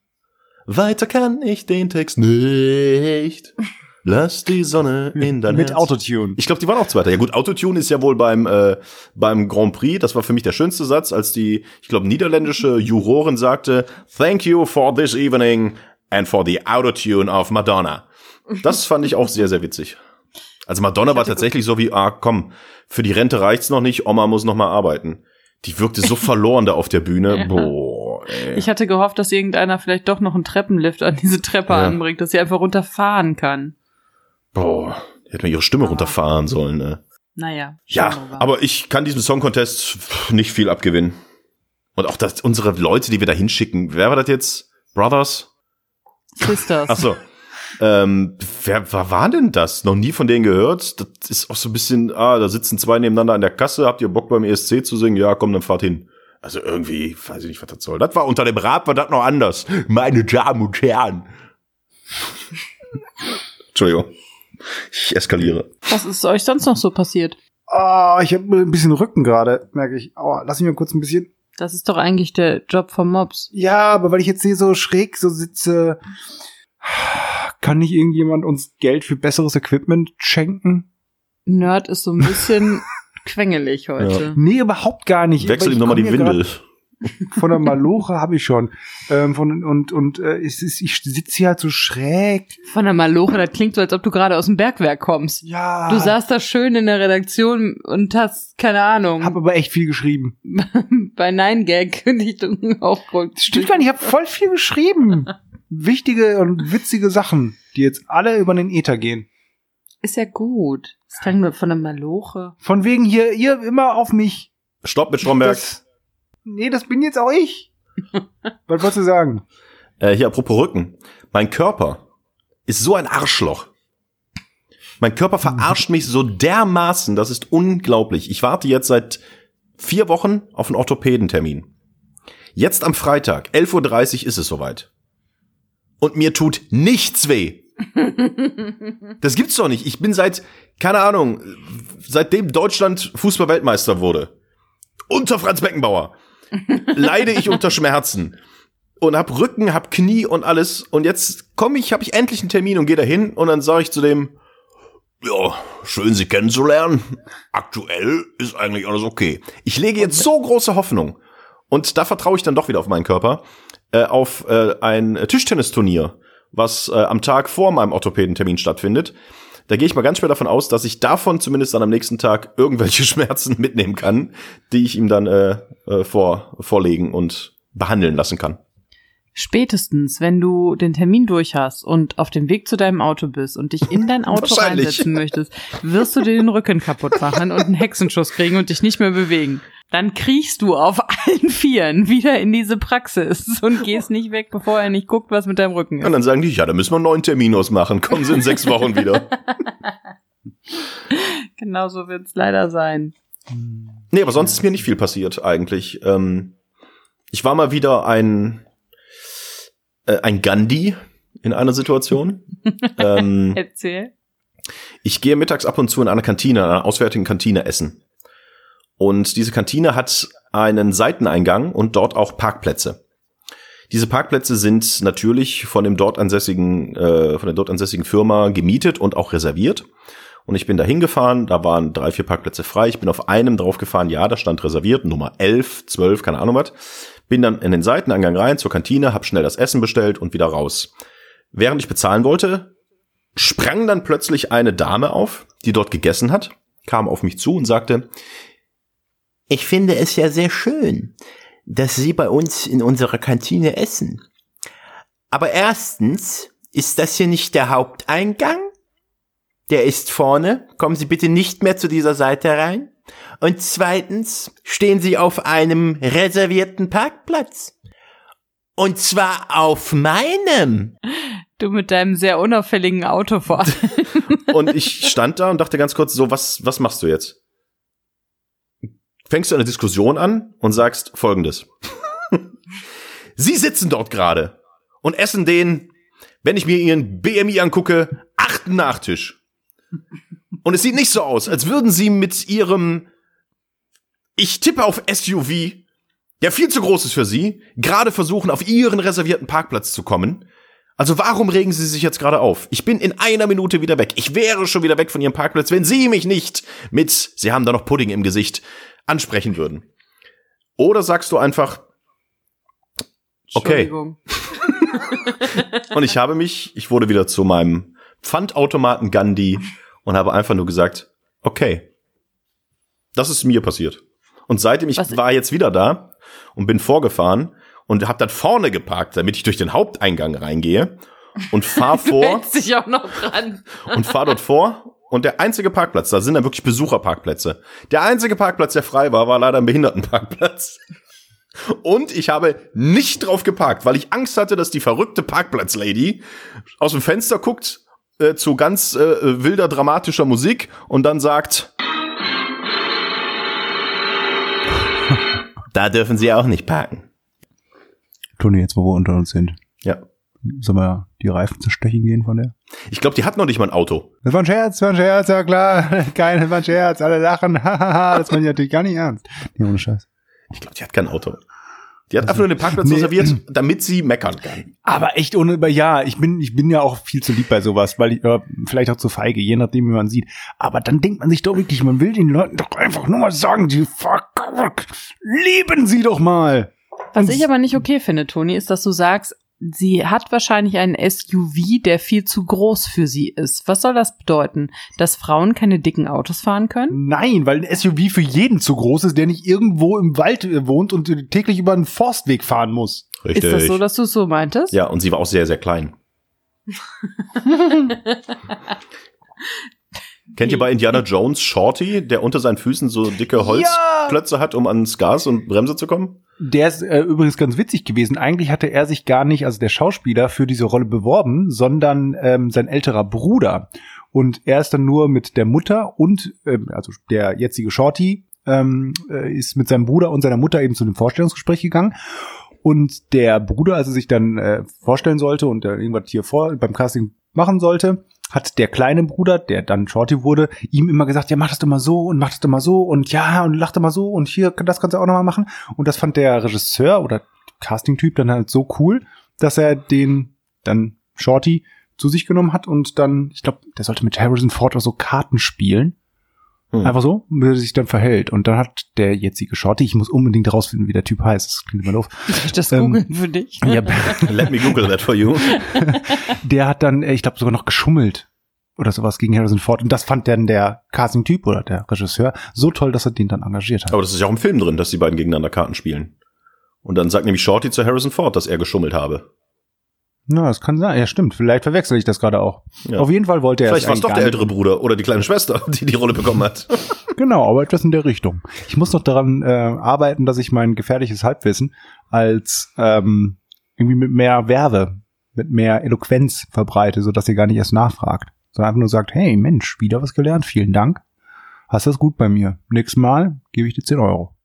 Weiter kann ich den Text nicht. Lass die Sonne in dein Mit Herz. Autotune. Ich glaube, die waren auch Zweiter. Ja gut, Autotune ist ja wohl beim äh, beim Grand Prix. Das war für mich der schönste Satz, als die, ich glaube, niederländische Jurorin sagte: "Thank you for this evening and for the Autotune of Madonna." Das fand ich auch sehr sehr witzig. Also Madonna war tatsächlich so wie, ah komm, für die Rente reicht's noch nicht, Oma muss noch mal arbeiten. Die wirkte so verloren da auf der Bühne. Ja. Boah. Ey. Ich hatte gehofft, dass irgendeiner vielleicht doch noch einen Treppenlift an diese Treppe Ja. anbringt, dass sie einfach runterfahren kann. Boah, die hätte man ihre Stimme runterfahren sollen. Ne? Naja. Ja, aber ich kann diesem Song Contest nicht viel abgewinnen. Und auch das, unsere Leute, die wir da hinschicken, wer war das jetzt? Brothers? Sisters. Ach so. Ähm, wer, wer war denn das? Noch nie von denen gehört? Das ist auch so ein bisschen, ah, da sitzen zwei nebeneinander an der Kasse, habt ihr Bock beim ESC zu singen? Ja, komm, dann fahrt hin. Also irgendwie, weiß ich nicht, was das soll. Das war unter dem Rad, war das noch anders. Meine Damen und Herren. Entschuldigung. Ich eskaliere. Was ist euch sonst noch so passiert? Ah, ich habe ein bisschen Rücken gerade, merke ich. Aua, lass mich mal kurz ein bisschen. Das ist doch eigentlich der Job vom Mobs. Ja, aber weil ich jetzt hier so schräg so sitze, kann nicht irgendjemand uns Geld für besseres Equipment schenken? Nerd ist so ein bisschen quengelig heute. Nee, überhaupt gar nicht. Wechsel ihm ich nochmal die Windel. Von der Maloche habe ich schon. Ähm, von, und und äh, es ist, ich sitze hier halt so schräg. Von der Maloche, das klingt so, als ob du gerade aus dem Bergwerk kommst. Ja. Du saßt da schön in der Redaktion und hast, keine Ahnung, Hab aber echt viel geschrieben. bei Nine Gag nicht auch Stimmt gar nicht, ich habe voll viel geschrieben. Wichtige und witzige Sachen, die jetzt alle über den Äther gehen. Ist ja gut. Das klang nur von der Maloche. Von wegen hier, ihr immer auf mich. Stopp mit Stromberg. Das, nee, das bin jetzt auch ich. Was wolltest du sagen? Äh, hier, apropos Rücken. Mein Körper ist so ein Arschloch. Mein Körper verarscht mich so dermaßen, das ist unglaublich. Ich warte jetzt seit vier Wochen auf einen Orthopädentermin. Jetzt am Freitag, 11.30 Uhr ist es soweit. Und mir tut nichts weh. Das gibt's doch nicht. Ich bin seit, keine Ahnung, seitdem Deutschland Fußball-Weltmeister wurde, unter Franz Beckenbauer, leide ich unter Schmerzen. und hab Rücken, hab Knie und alles. Und jetzt komme ich, habe ich endlich einen Termin und gehe dahin und dann sage ich zu dem, ja, schön Sie kennenzulernen. Aktuell ist eigentlich alles okay. Ich lege jetzt so große Hoffnung und da vertraue ich dann doch wieder auf meinen Körper, äh, auf äh, ein Tischtennisturnier, was äh, am Tag vor meinem Orthopädentermin stattfindet. Da gehe ich mal ganz schwer davon aus, dass ich davon zumindest dann am nächsten Tag irgendwelche Schmerzen mitnehmen kann, die ich ihm dann äh, äh, vor, vorlegen und behandeln lassen kann. Spätestens, wenn du den Termin durch hast und auf dem Weg zu deinem Auto bist und dich in dein Auto reinsetzen möchtest, wirst du dir den Rücken kaputt machen und einen Hexenschuss kriegen und dich nicht mehr bewegen. Dann kriechst du auf allen Vieren wieder in diese Praxis und gehst nicht weg, bevor er nicht guckt, was mit deinem Rücken Und ist. dann sagen die, ja, da müssen wir einen neuen Termin ausmachen. Kommen Sie in sechs Wochen wieder. Genau so wird's leider sein. Nee, aber sonst ist mir nicht viel passiert eigentlich. Ähm, ich war mal wieder ein äh, ein Gandhi in einer Situation. ähm, Erzähl. ich gehe mittags ab und zu in einer Kantine, einer auswärtigen Kantine essen. Und diese Kantine hat einen Seiteneingang und dort auch Parkplätze. Diese Parkplätze sind natürlich von dem dort ansässigen, äh, von der dort ansässigen Firma gemietet und auch reserviert. Und ich bin da hingefahren, da waren drei, vier Parkplätze frei. Ich bin auf einem draufgefahren, ja, da stand reserviert, Nummer 11, 12, keine Ahnung was. Bin dann in den Seiteneingang rein zur Kantine, hab schnell das Essen bestellt und wieder raus. Während ich bezahlen wollte, sprang dann plötzlich eine Dame auf, die dort gegessen hat, kam auf mich zu und sagte, Ich finde es ja sehr schön, dass Sie bei uns in unserer Kantine essen. Aber erstens ist das hier nicht der Haupteingang. Der ist vorne. Kommen Sie bitte nicht mehr zu dieser Seite rein. Und zweitens stehen Sie auf einem reservierten Parkplatz. Und zwar auf meinem. Du mit deinem sehr unauffälligen Auto vor. und ich stand da und dachte ganz kurz, so, was, was machst du jetzt? Fängst du eine Diskussion an und sagst folgendes. Sie sitzen dort gerade und essen den, wenn ich mir ihren BMI angucke, achten Nachtisch. Und es sieht nicht so aus, als würden sie mit ihrem, ich tippe auf SUV, der viel zu groß ist für sie, gerade versuchen, auf ihren reservierten Parkplatz zu kommen. Also warum regen Sie sich jetzt gerade auf? Ich bin in einer Minute wieder weg. Ich wäre schon wieder weg von Ihrem Parkplatz, wenn Sie mich nicht mit, Sie haben da noch Pudding im Gesicht, ansprechen würden. Oder sagst du einfach, okay. Und ich habe mich, ich wurde wieder zu meinem Pfandautomaten Gandhi und habe einfach nur gesagt, okay. Das ist mir passiert. Und seitdem ich Was- war jetzt wieder da und bin vorgefahren und habe dann vorne geparkt, damit ich durch den Haupteingang reingehe und fahr vor dich auch noch dran. und fahr dort vor. Und der einzige Parkplatz, da sind dann wirklich Besucherparkplätze. Der einzige Parkplatz, der frei war, war leider ein Behindertenparkplatz. Und ich habe nicht drauf geparkt, weil ich Angst hatte, dass die verrückte Parkplatzlady aus dem Fenster guckt äh, zu ganz äh, wilder, dramatischer Musik und dann sagt, Da dürfen Sie auch nicht parken. Toni, jetzt wo wir unter uns sind, ja, sollen wir die Reifen zerstechen gehen von der? ich glaube, die hat noch nicht mal ein Auto. Das war ein Scherz, war ein Scherz, ja klar. Keine, das war ein Scherz, alle lachen. Hahaha, das ich natürlich gar nicht ernst. Nee, ohne Scheiß. Ich glaube, die hat kein Auto. Die hat einfach nur den Parkplatz Nee. reserviert, damit sie meckern kann. Aber echt ohne, aber ja, ich bin, ich bin ja auch viel zu lieb bei sowas, weil ich, äh, vielleicht auch zu feige, je nachdem, wie man sieht. Aber dann denkt man sich doch wirklich, man will den Leuten doch einfach nur mal sagen, die fuck, lieben sie doch mal. Was ich aber nicht okay finde, Toni, ist, dass du sagst, sie hat wahrscheinlich einen SUV, der viel zu groß für sie ist. Was soll das bedeuten? Dass Frauen keine dicken Autos fahren können? Nein, weil ein SUV für jeden zu groß ist, der nicht irgendwo im Wald äh, wohnt und äh, täglich über einen Forstweg fahren muss. Richtig. Ist das so, dass du es so meintest? ja, und sie war auch sehr, sehr klein. Kennt ihr bei Indiana Jones Shorty, der unter seinen Füßen so dicke Holzklötze hat, um ans Gas und Bremse zu kommen? Der ist äh, übrigens ganz witzig gewesen. Eigentlich hatte er sich gar nicht, also der Schauspieler, für diese Rolle beworben, sondern ähm, sein älterer Bruder. Und er ist dann nur mit der Mutter und, ähm, also der jetzige Shorty, ähm, äh, ist mit seinem Bruder und seiner Mutter eben zu dem Vorstellungsgespräch gegangen. Und der Bruder, als er sich dann äh, vorstellen sollte und äh, irgendwas hier vor beim Casting machen sollte, hat der kleine Bruder, der dann Shorty wurde, ihm immer gesagt, ja, mach das doch mal so und mach das doch mal so und ja, und lach doch mal so und hier, das kannst du auch noch mal machen. Und das fand der Regisseur oder Casting-Typ dann halt so cool, dass er den dann Shorty zu sich genommen hat und dann, ich glaube, der sollte mit Harrison Ford auch so Karten spielen. Hm. Einfach so, wie er sich dann verhält. Und dann hat der jetzige Shorty, ich muss unbedingt rausfinden, wie der Typ heißt. Das klingt immer doof. Soll ich das Ähm, googeln für dich? Ja, Let me Google that for you. der hat dann, ich glaube, sogar noch geschummelt oder sowas gegen Harrison Ford. Und das fand dann der Casting-Typ oder der Regisseur so toll, dass er den dann engagiert hat. Aber das ist ja auch im Film drin, dass die beiden gegeneinander Karten spielen. Und dann sagt nämlich Shorty zu Harrison Ford, dass er geschummelt habe. Na, das kann sein. Ja, stimmt. Vielleicht verwechsel ich das gerade auch. Ja. Auf jeden Fall wollte er Vielleicht war es doch der ältere Bruder oder die kleine Schwester, die die Rolle bekommen hat. Genau, aber etwas in der Richtung. Ich muss noch daran äh, arbeiten, dass ich mein gefährliches Halbwissen als ähm, irgendwie mit mehr Werbe, mit mehr Eloquenz verbreite, sodass ihr gar nicht erst nachfragt. Sondern einfach nur sagt, hey Mensch, wieder was gelernt, vielen Dank. Hast das gut bei mir. Nächstes Mal gebe ich dir 10 Euro.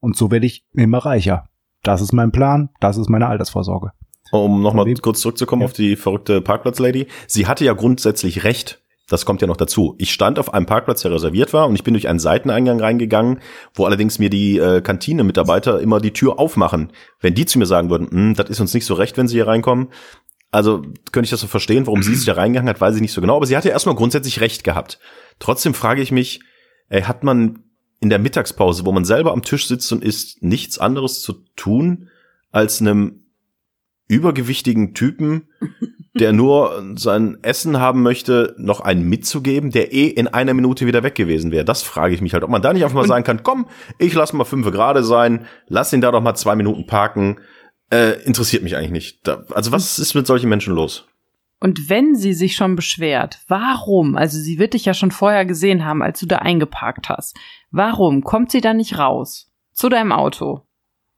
Und so werde ich immer reicher. Das ist mein Plan, das ist meine Altersvorsorge. Um nochmal kurz zurückzukommen Ja. auf die verrückte Parkplatz-Lady. Sie hatte ja grundsätzlich recht. Das kommt ja noch dazu. Ich stand auf einem Parkplatz, der reserviert war, und ich bin durch einen Seiteneingang reingegangen, wo allerdings mir die äh, Kantine-Mitarbeiter immer die Tür aufmachen. Wenn die zu mir sagen würden, "Hm, das ist uns nicht so recht, wenn sie hier reinkommen, also könnte ich das so verstehen, warum sie sich da reingegangen hat, weiß ich nicht so genau. Aber sie hatte erstmal grundsätzlich recht gehabt. Trotzdem frage ich mich, ey, hat man in der Mittagspause, wo man selber am Tisch sitzt und isst, nichts anderes zu tun, als einem übergewichtigen Typen, der nur sein Essen haben möchte, noch einen mitzugeben, der eh in einer Minute wieder weg gewesen wäre. Das frage ich mich halt, ob man da nicht einfach mal sagen kann, komm, ich lass mal fünf gerade sein, lass ihn da doch mal zwei Minuten parken. Äh, interessiert mich eigentlich nicht. Da, also was ist mit solchen Menschen los? Und wenn sie sich schon beschwert, warum? Also sie wird dich ja schon vorher gesehen haben, als du da eingeparkt hast. Warum kommt sie dann nicht raus zu deinem Auto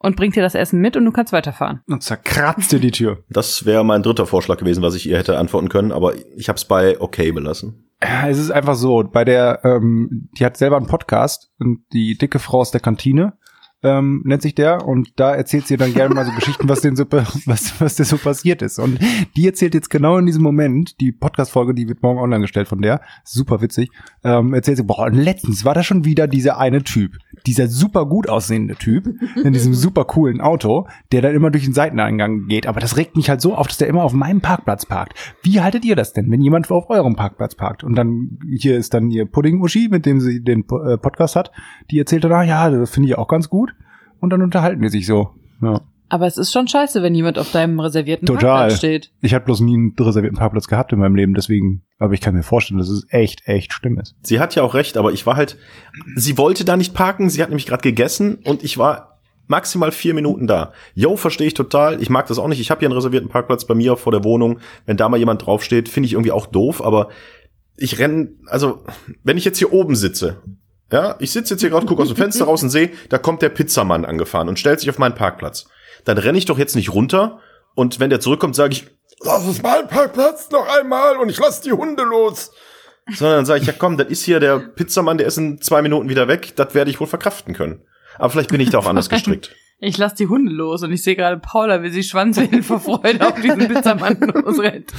und bringt dir das Essen mit und du kannst weiterfahren? Und zerkratzt dir die Tür. Das wäre mein dritter Vorschlag gewesen, was ich ihr hätte antworten können, aber ich habe es bei okay belassen. Ja, Es ist einfach so, bei der, ähm, die hat selber einen Podcast und die dicke Frau aus der Kantine ähm, nennt sich der und da erzählt sie dann gerne mal so Geschichten, was denn so, was, was denn so passiert ist. Und die erzählt jetzt genau in diesem Moment, die Podcast-Folge, die wird morgen online gestellt von der, super witzig, ähm, erzählt sie, boah, und letztens war da schon wieder dieser eine Typ, dieser super gut aussehende Typ in diesem super coolen Auto, der dann immer durch den Seiteneingang geht. Aber das regt mich halt so auf, dass der immer auf meinem Parkplatz parkt. Wie haltet ihr das denn, wenn jemand auf eurem Parkplatz parkt? Und dann, hier ist dann ihr Pudding-Uschi, mit dem sie den äh, Podcast hat, die erzählt dann, ah, ja, das finde ich auch ganz gut. Und dann unterhalten die sich so. Ja. Aber es ist schon scheiße, wenn jemand auf deinem reservierten Total. Parkplatz steht. Ich habe bloß nie einen reservierten Parkplatz gehabt in meinem Leben, deswegen, aber ich kann mir vorstellen, dass es echt, echt schlimm ist. Sie hat ja auch recht, aber ich war halt, sie wollte da nicht parken, sie hat nämlich gerade gegessen und ich war maximal vier Minuten da. Yo, verstehe ich total. Ich mag das auch nicht. Ich habe hier einen reservierten Parkplatz bei mir vor der Wohnung. Wenn da mal jemand draufsteht, finde ich irgendwie auch doof, aber ich renn, also wenn ich jetzt hier oben sitze, ja, ich sitze jetzt hier gerade, gucke aus dem Fenster raus und sehe, da kommt der Pizzamann angefahren und stellt sich auf meinen Parkplatz. Dann renne ich doch jetzt nicht runter und wenn der zurückkommt, sage ich, lass es mein Parkplatz noch einmal und ich lass die Hunde los. Sondern dann sage ich, ja komm, das ist hier der Pizzamann, der ist in zwei Minuten wieder weg, das werde ich wohl verkraften können. Aber vielleicht bin ich da auch anders gestrickt. Ich lass die Hunde los und ich sehe gerade Paula, wie sie schwanzwedeln vor Freude auf diesen Pizzamann losrennt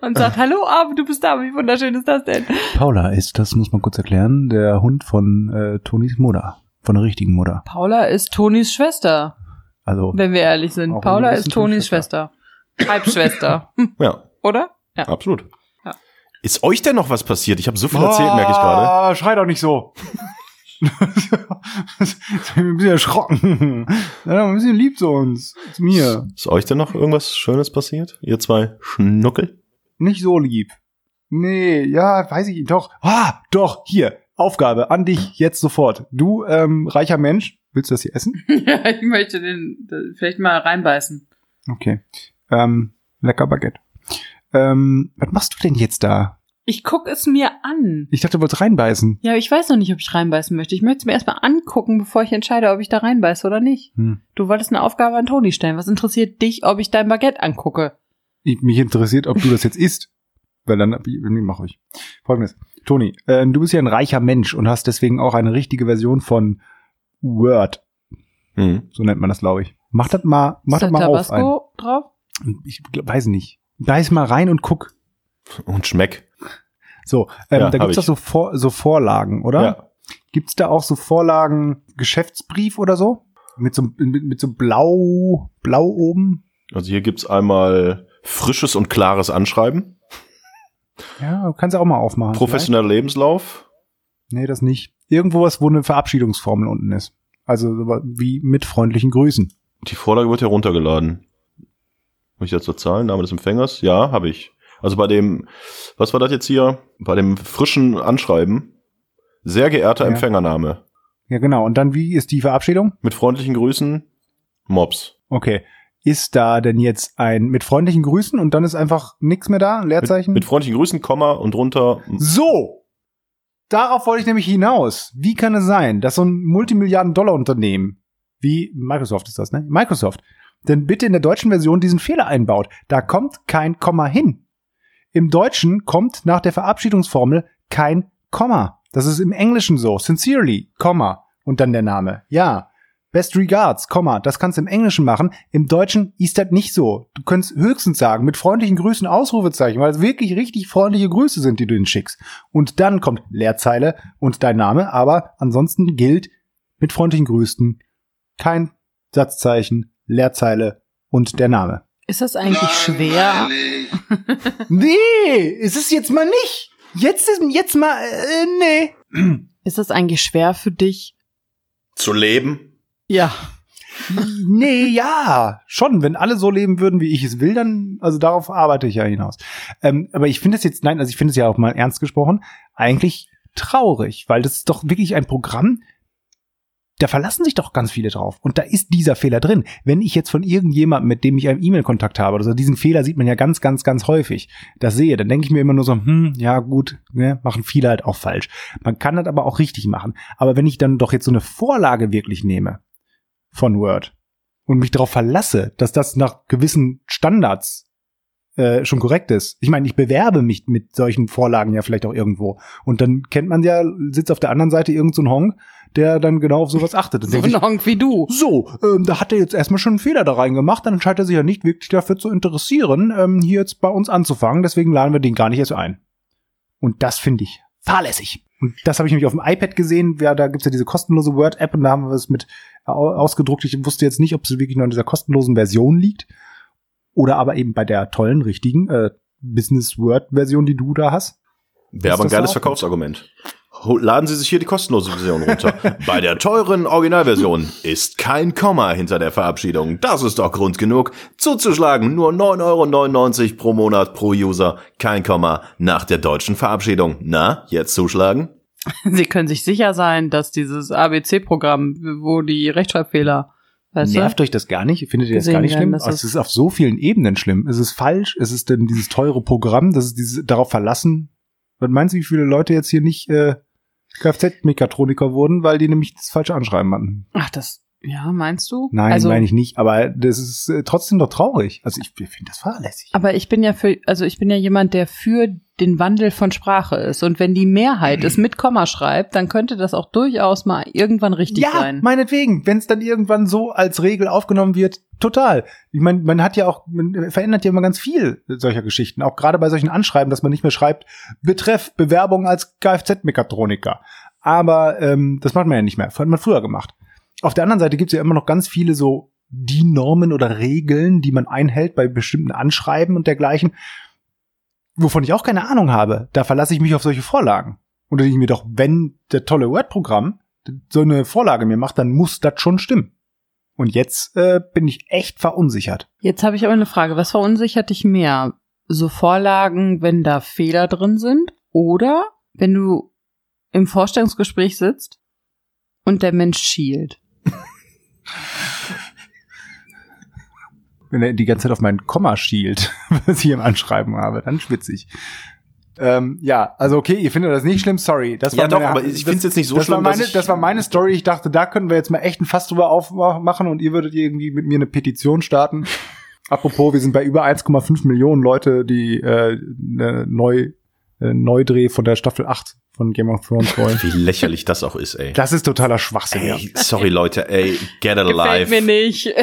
und sagt, hallo Abend, du bist da, wie wunderschön ist das denn? Paula ist, das muss man kurz erklären, der Hund von äh, Tonis Mutter. Von der richtigen Mutter. Paula ist Tonis Schwester, Also, wenn wir ehrlich sind. Paula ist Tonis Schwester. Schwester. Halbschwester. Ja, Oder? Ja. absolut. Ja. Ist euch denn noch was passiert? Ich habe so viel erzählt, merke ich gerade. Ah, schrei doch nicht so. Ich bin ein bisschen erschrocken. Ja, ein bisschen lieb zu uns. Zu mir. Ist euch denn noch irgendwas Schönes passiert? Ihr zwei Schnuckel? Nicht so lieb. Nee, ja, weiß ich doch. Ah, doch, hier. Aufgabe an dich jetzt sofort. Du, ähm, reicher Mensch, willst du das hier essen? ja, ich möchte den den vielleicht mal reinbeißen. Okay. Ähm, lecker Baguette. Ähm, was machst du denn jetzt da? Ich guck es mir an. Ich dachte, du wolltest reinbeißen. Ja, aber ich weiß noch nicht, ob ich reinbeißen möchte. Ich möchte es mir erstmal angucken, bevor ich entscheide, ob ich da reinbeiße oder nicht. Hm. Du wolltest eine Aufgabe an Toni stellen. Was interessiert dich, ob ich dein Baguette angucke? Ich, mich interessiert, ob du das jetzt isst. Weil dann nee, mach ich. Folgendes. Toni, äh, du bist ja ein reicher Mensch und hast deswegen auch eine richtige Version von Word. Hm. So nennt man das, glaube ich. Mach das mal, mach das da mal auf. Ein. Tabasco drauf? Ich weiß nicht. Beiß mal rein und guck. Und Schmeck. So, ähm, Ja, da gibt's doch so, Vor so Vorlagen, oder? Ja. Gibt's da auch so Vorlagen, Geschäftsbrief oder so? mit so, mit, mit so blau, blau oben. Also hier gibt's einmal frisches und klares Anschreiben, Ja, du kannst auch mal aufmachen. professioneller Lebenslauf. Nee, das nicht. Irgendwo was, wo eine Verabschiedungsformel unten ist. Also so wie mit freundlichen Grüßen. die Vorlage wird heruntergeladen. Muss ich dazu zahlen? Name des Empfängers? Ja, habe ich. Also bei dem, was war das jetzt hier? Bei dem frischen Anschreiben. Sehr geehrter Ja. Empfängername. Ja, genau. Und dann, wie ist die Verabschiedung? Mit freundlichen Grüßen, Mobs. Okay. Ist da denn jetzt ein mit freundlichen Grüßen und dann ist einfach nichts mehr da? Ein Mit, Leerzeichen? mit freundlichen Grüßen, Komma und drunter so! Darauf wollte ich nämlich hinaus. Wie kann es sein, dass so ein Multimilliarden-Dollar-Unternehmen wie Microsoft ist das, ne? Microsoft, denn bitte in der deutschen Version diesen Fehler einbaut. Da kommt kein Komma hin. Im Deutschen kommt nach der Verabschiedungsformel kein Komma. Das ist im Englischen so. Sincerely, Komma. Und dann der Name. Ja. Best regards, Komma. Das kannst du im Englischen machen. Im Deutschen ist das nicht so. Du könntest höchstens sagen, mit freundlichen Grüßen Ausrufezeichen, weil es wirklich richtig freundliche Grüße sind, die du ihnen schickst. Und dann kommt Leerzeile und dein Name. Aber ansonsten gilt mit freundlichen Grüßen kein Satzzeichen, Leerzeile und der Name. Ist das eigentlich schwer? Nee, es ist jetzt mal nicht. Jetzt ist jetzt mal äh, nee. Ist das eigentlich schwer für dich? zu leben. Ja. Nee, ja, schon. Wenn alle so leben würden, wie ich es will, dann, also darauf arbeite ich ja hinaus. Ähm, aber ich finde es jetzt, nein, also ich finde es ja auch mal ernst gesprochen, eigentlich traurig, weil das ist doch wirklich ein Programm, da verlassen sich doch ganz viele drauf. Und da ist dieser Fehler drin. Wenn ich jetzt von irgendjemandem, mit dem ich einen E-Mail-Kontakt habe, oder so, diesen Fehler sieht man ja ganz, ganz, ganz häufig, das sehe, dann denke ich mir immer nur so, hm, ja gut, ne, machen viele halt auch falsch. Man kann das aber auch richtig machen. Aber wenn ich dann doch jetzt so eine Vorlage wirklich nehme von Word und mich darauf verlasse, dass das nach gewissen Standards äh, schon korrekt ist. Ich meine, ich bewerbe mich mit solchen Vorlagen ja vielleicht auch irgendwo. Und dann kennt man ja, sitzt auf der anderen Seite irgend so ein Honk, der dann genau auf sowas achtet. So ein Honk wie du. so, ähm, da hat er jetzt erstmal schon einen Fehler da reingemacht, dann scheint er sich ja nicht wirklich dafür zu interessieren, ähm, hier jetzt bei uns anzufangen, deswegen laden wir den gar nicht erst ein. Und das finde ich fahrlässig. Und das habe ich nämlich auf dem iPad gesehen, ja, da gibt's ja diese kostenlose Word-App und da haben wir es mit au- ausgedruckt. Ich wusste jetzt nicht, ob es wirklich nur in dieser kostenlosen Version liegt oder aber eben bei der tollen, richtigen äh, Business-Word-Version, die du da hast. Wäre aber ein das geiles? Verkaufsargument. Laden Sie sich hier die kostenlose Version runter. Bei der teuren Originalversion ist kein Komma hinter der Verabschiedung. Das ist doch Grund genug, zuzuschlagen. Nur 9,99 Euro pro Monat pro User. Kein Komma nach der deutschen Verabschiedung. Na, jetzt zuschlagen? Sie können sich sicher sein, dass dieses ABC-Programm, wo die Rechtschreibfehler, weißt Nervt euch das gar nicht? Findet ihr das gar nicht schlimm? Also es- ist auf so vielen Ebenen schlimm. Es ist falsch. Es ist denn dieses teure Programm, das ist dieses, darauf verlassen. Was meinst du, wie viele Leute jetzt hier nicht äh, Kfz-Mechatroniker wurden, weil die nämlich das falsche Anschreiben hatten? du? Ach, das, ja, meinst du? Nein, also, meine ich nicht. Aber das ist äh, trotzdem doch traurig. Also ich, ich finde das fahrlässig. Aber ich bin ja für, also ich bin ja jemand, der für den Wandel von Sprache ist. Und wenn die Mehrheit es mit Komma schreibt, dann könnte das auch durchaus mal irgendwann richtig ja, sein. meinetwegen, wenn es dann irgendwann so als Regel aufgenommen wird, total. Ich meine, man hat ja auch, man verändert ja immer ganz viel solcher Geschichten, auch gerade bei solchen Anschreiben, dass man nicht mehr schreibt, betreff Bewerbung als Kfz-Mechatroniker. Aber ähm, das macht man ja nicht mehr. Das hat man früher gemacht. Auf der anderen Seite gibt es ja immer noch ganz viele so die Normen oder Regeln, die man einhält bei bestimmten Anschreiben und dergleichen, wovon ich auch keine Ahnung habe. Da verlasse ich mich auf solche Vorlagen. Und da denke ich mir doch, wenn der tolle Word-Programm so eine Vorlage mir macht, dann muss das schon stimmen. Und jetzt äh, bin ich echt verunsichert. Jetzt habe ich aber eine Frage. Was verunsichert dich mehr? So Vorlagen, wenn da Fehler drin sind? Oder wenn du im Vorstellungsgespräch sitzt und der Mensch schielt? Wenn er die ganze Zeit auf meinen Komma schielt, was ich im Anschreiben habe, dann schwitze ich. Ähm, ja, also okay, ihr findet das nicht schlimm, sorry. Das Ja, war doch, meine, aber ich das- find's jetzt nicht so das schlimm, War meine, das war meine Story. Ich dachte, da könnten wir jetzt mal echt ein Fass drüber aufmachen und ihr würdet irgendwie mit mir eine Petition starten. Apropos, wir sind bei über 1,5 Millionen Leute, die äh, eine neu, äh, Neudreh von der Staffel 8 von Game of Thrones wollen. Wie lächerlich das auch ist, ey. Das ist totaler Schwachsinn. ja. Ey, sorry Leute, ey, get it Gefällt alive. mir nicht.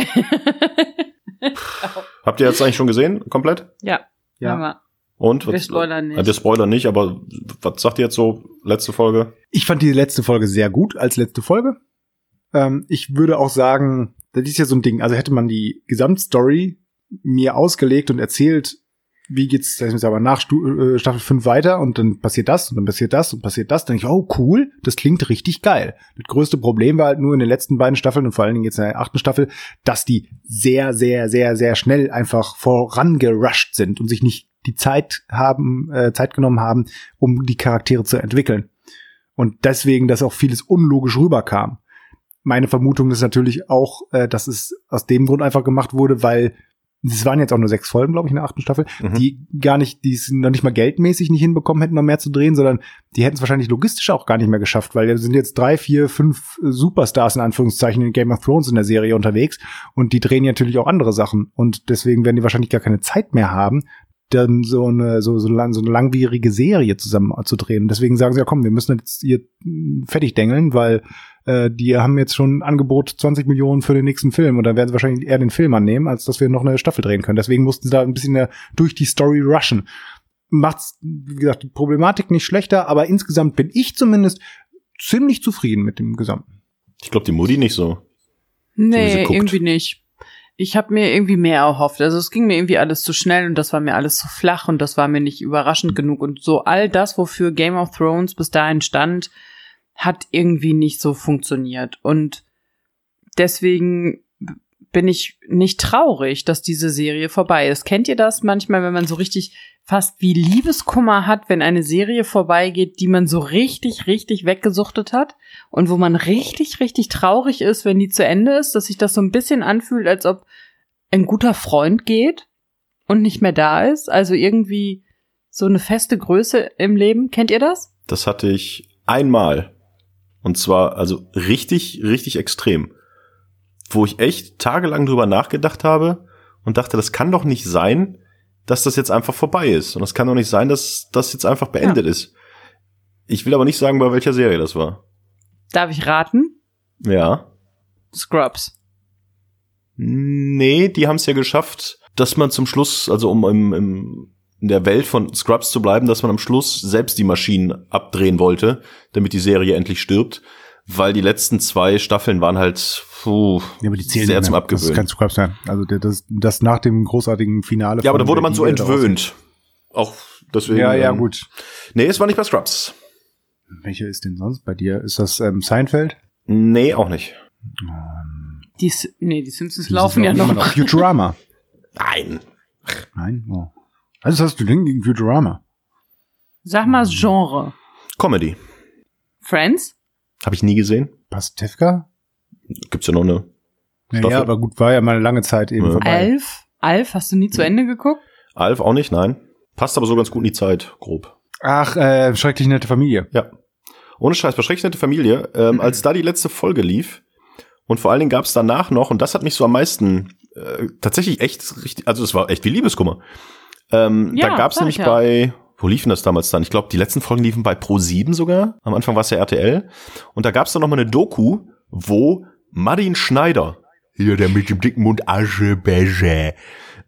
Habt ihr jetzt eigentlich schon gesehen, komplett? ja, Ja. Und? Wir spoilern nicht. Ja, wir spoilern nicht, aber was sagt ihr jetzt so, letzte Folge? Ich fand die letzte Folge sehr gut als letzte Folge. Ähm, ich würde auch sagen, das ist ja so ein Ding. Also hätte man die Gesamtstory mir ausgelegt und erzählt, wie geht's sag mal, aber nach äh, Staffel 5 weiter und dann passiert das und dann passiert das und passiert das, dann denke ich, oh cool, das klingt richtig geil. Das größte Problem war halt nur in den letzten beiden Staffeln und vor allen Dingen jetzt in der achten Staffel, dass die sehr, sehr, sehr, sehr schnell einfach vorangerusht sind und sich nicht die Zeit haben, äh, Zeit genommen haben, um die Charaktere zu entwickeln. Und deswegen, dass auch vieles unlogisch rüberkam. Meine Vermutung ist natürlich auch, äh, dass es aus dem Grund einfach gemacht wurde, weil es waren jetzt auch nur sechs Folgen, glaube ich, in der achten Staffel, Mhm. die gar nicht, die es noch nicht mal geldmäßig nicht hinbekommen hätten, noch mehr zu drehen, sondern die hätten es wahrscheinlich logistisch auch gar nicht mehr geschafft, weil da sind jetzt drei, vier, fünf Superstars in Anführungszeichen in Game of Thrones in der Serie unterwegs und die drehen natürlich auch andere Sachen und deswegen werden die wahrscheinlich gar keine Zeit mehr haben, dann so eine so so, lang, so eine langwierige Serie zusammen zu drehen. Deswegen sagen sie ja, komm, wir müssen jetzt hier fertig dengeln, weil äh, die haben jetzt schon ein Angebot 20 Millionen für den nächsten Film und dann werden sie wahrscheinlich eher den Film annehmen, als dass wir noch eine Staffel drehen können. Deswegen mussten sie da ein bisschen durch die Story rushen. Macht's, wie gesagt, die Problematik nicht schlechter, aber insgesamt bin ich zumindest ziemlich zufrieden mit dem Gesamten. Ich glaube, die Mutti nicht so. Nee, guckt. irgendwie nicht. Ich habe mir irgendwie mehr erhofft. Also es ging mir irgendwie alles zu schnell und das war mir alles zu flach und das war mir nicht überraschend genug. Und so all das, wofür Game of Thrones bis dahin stand, hat irgendwie nicht so funktioniert. Und deswegen bin ich nicht traurig, dass diese Serie vorbei ist. Kennt ihr das manchmal, wenn man so richtig fast wie Liebeskummer hat, wenn eine Serie vorbeigeht, die man so richtig, richtig weggesuchtet hat? und wo man richtig, richtig traurig ist, wenn die zu Ende ist, dass sich das so ein bisschen anfühlt, als ob ein guter Freund geht und nicht mehr da ist. Also irgendwie so eine feste Größe im Leben. Kennt ihr das? Das hatte ich einmal. Und zwar, also richtig, richtig extrem. Wo ich echt tagelang drüber nachgedacht habe und dachte, das kann doch nicht sein, dass das jetzt einfach vorbei ist. Und das kann doch nicht sein, dass das jetzt einfach beendet ist. Ich will aber nicht sagen, bei welcher Serie das war. Darf ich raten? Ja. Scrubs. Nee, die haben es ja geschafft, dass man zum Schluss, also um im, im, in der Welt von Scrubs zu bleiben, dass man am Schluss selbst die Maschinen abdrehen wollte, damit die Serie endlich stirbt. Weil die letzten zwei Staffeln waren halt puh, Ja, aber die zählen sehr zum mehr. Das Abgewöhnen. ist kein Scrubs sein. Also das, das nach dem großartigen Finale. Ja, aber da wurde man so entwöhnt. Auch deswegen. Ja, ja, ähm, gut. Nee, es war nicht bei Scrubs. Welche ist denn sonst bei dir? Ist das ähm, Seinfeld? Nee, auch nicht. Die, nee, die Simpsons laufen ja Immer noch. Futurama. Nein. Nein? Oh. Also was hast du denn gegen Futurama? Sag mal Genre. Comedy. Friends? Habe ich nie gesehen. Pastewka? Gibt's ja noch eine. Ja, Staffel. ja, aber gut, war ja mal eine lange Zeit eben Ja. vorbei. Alf? Alf, hast du nie zu Ende geguckt? Alf auch nicht, nein. Passt aber so ganz gut in die Zeit, grob. Ach, äh, schrecklich nette Familie. Ja. Ohne Scheiß, bei Schrecklich nette Familie, ähm, als da die letzte Folge lief und vor allen Dingen gab's danach noch, und das hat mich so am meisten äh, tatsächlich echt richtig, also es war echt wie Liebeskummer. Ähm, Ja, da gab's nämlich ich ja. bei, wo liefen das damals dann? Ich glaube, die letzten Folgen liefen bei Pro7 sogar. Am Anfang war es ja RTL. Und da gab's dann noch mal eine Doku, wo Martin Schneider, hier der mit dem dicken Mund Aschebecher,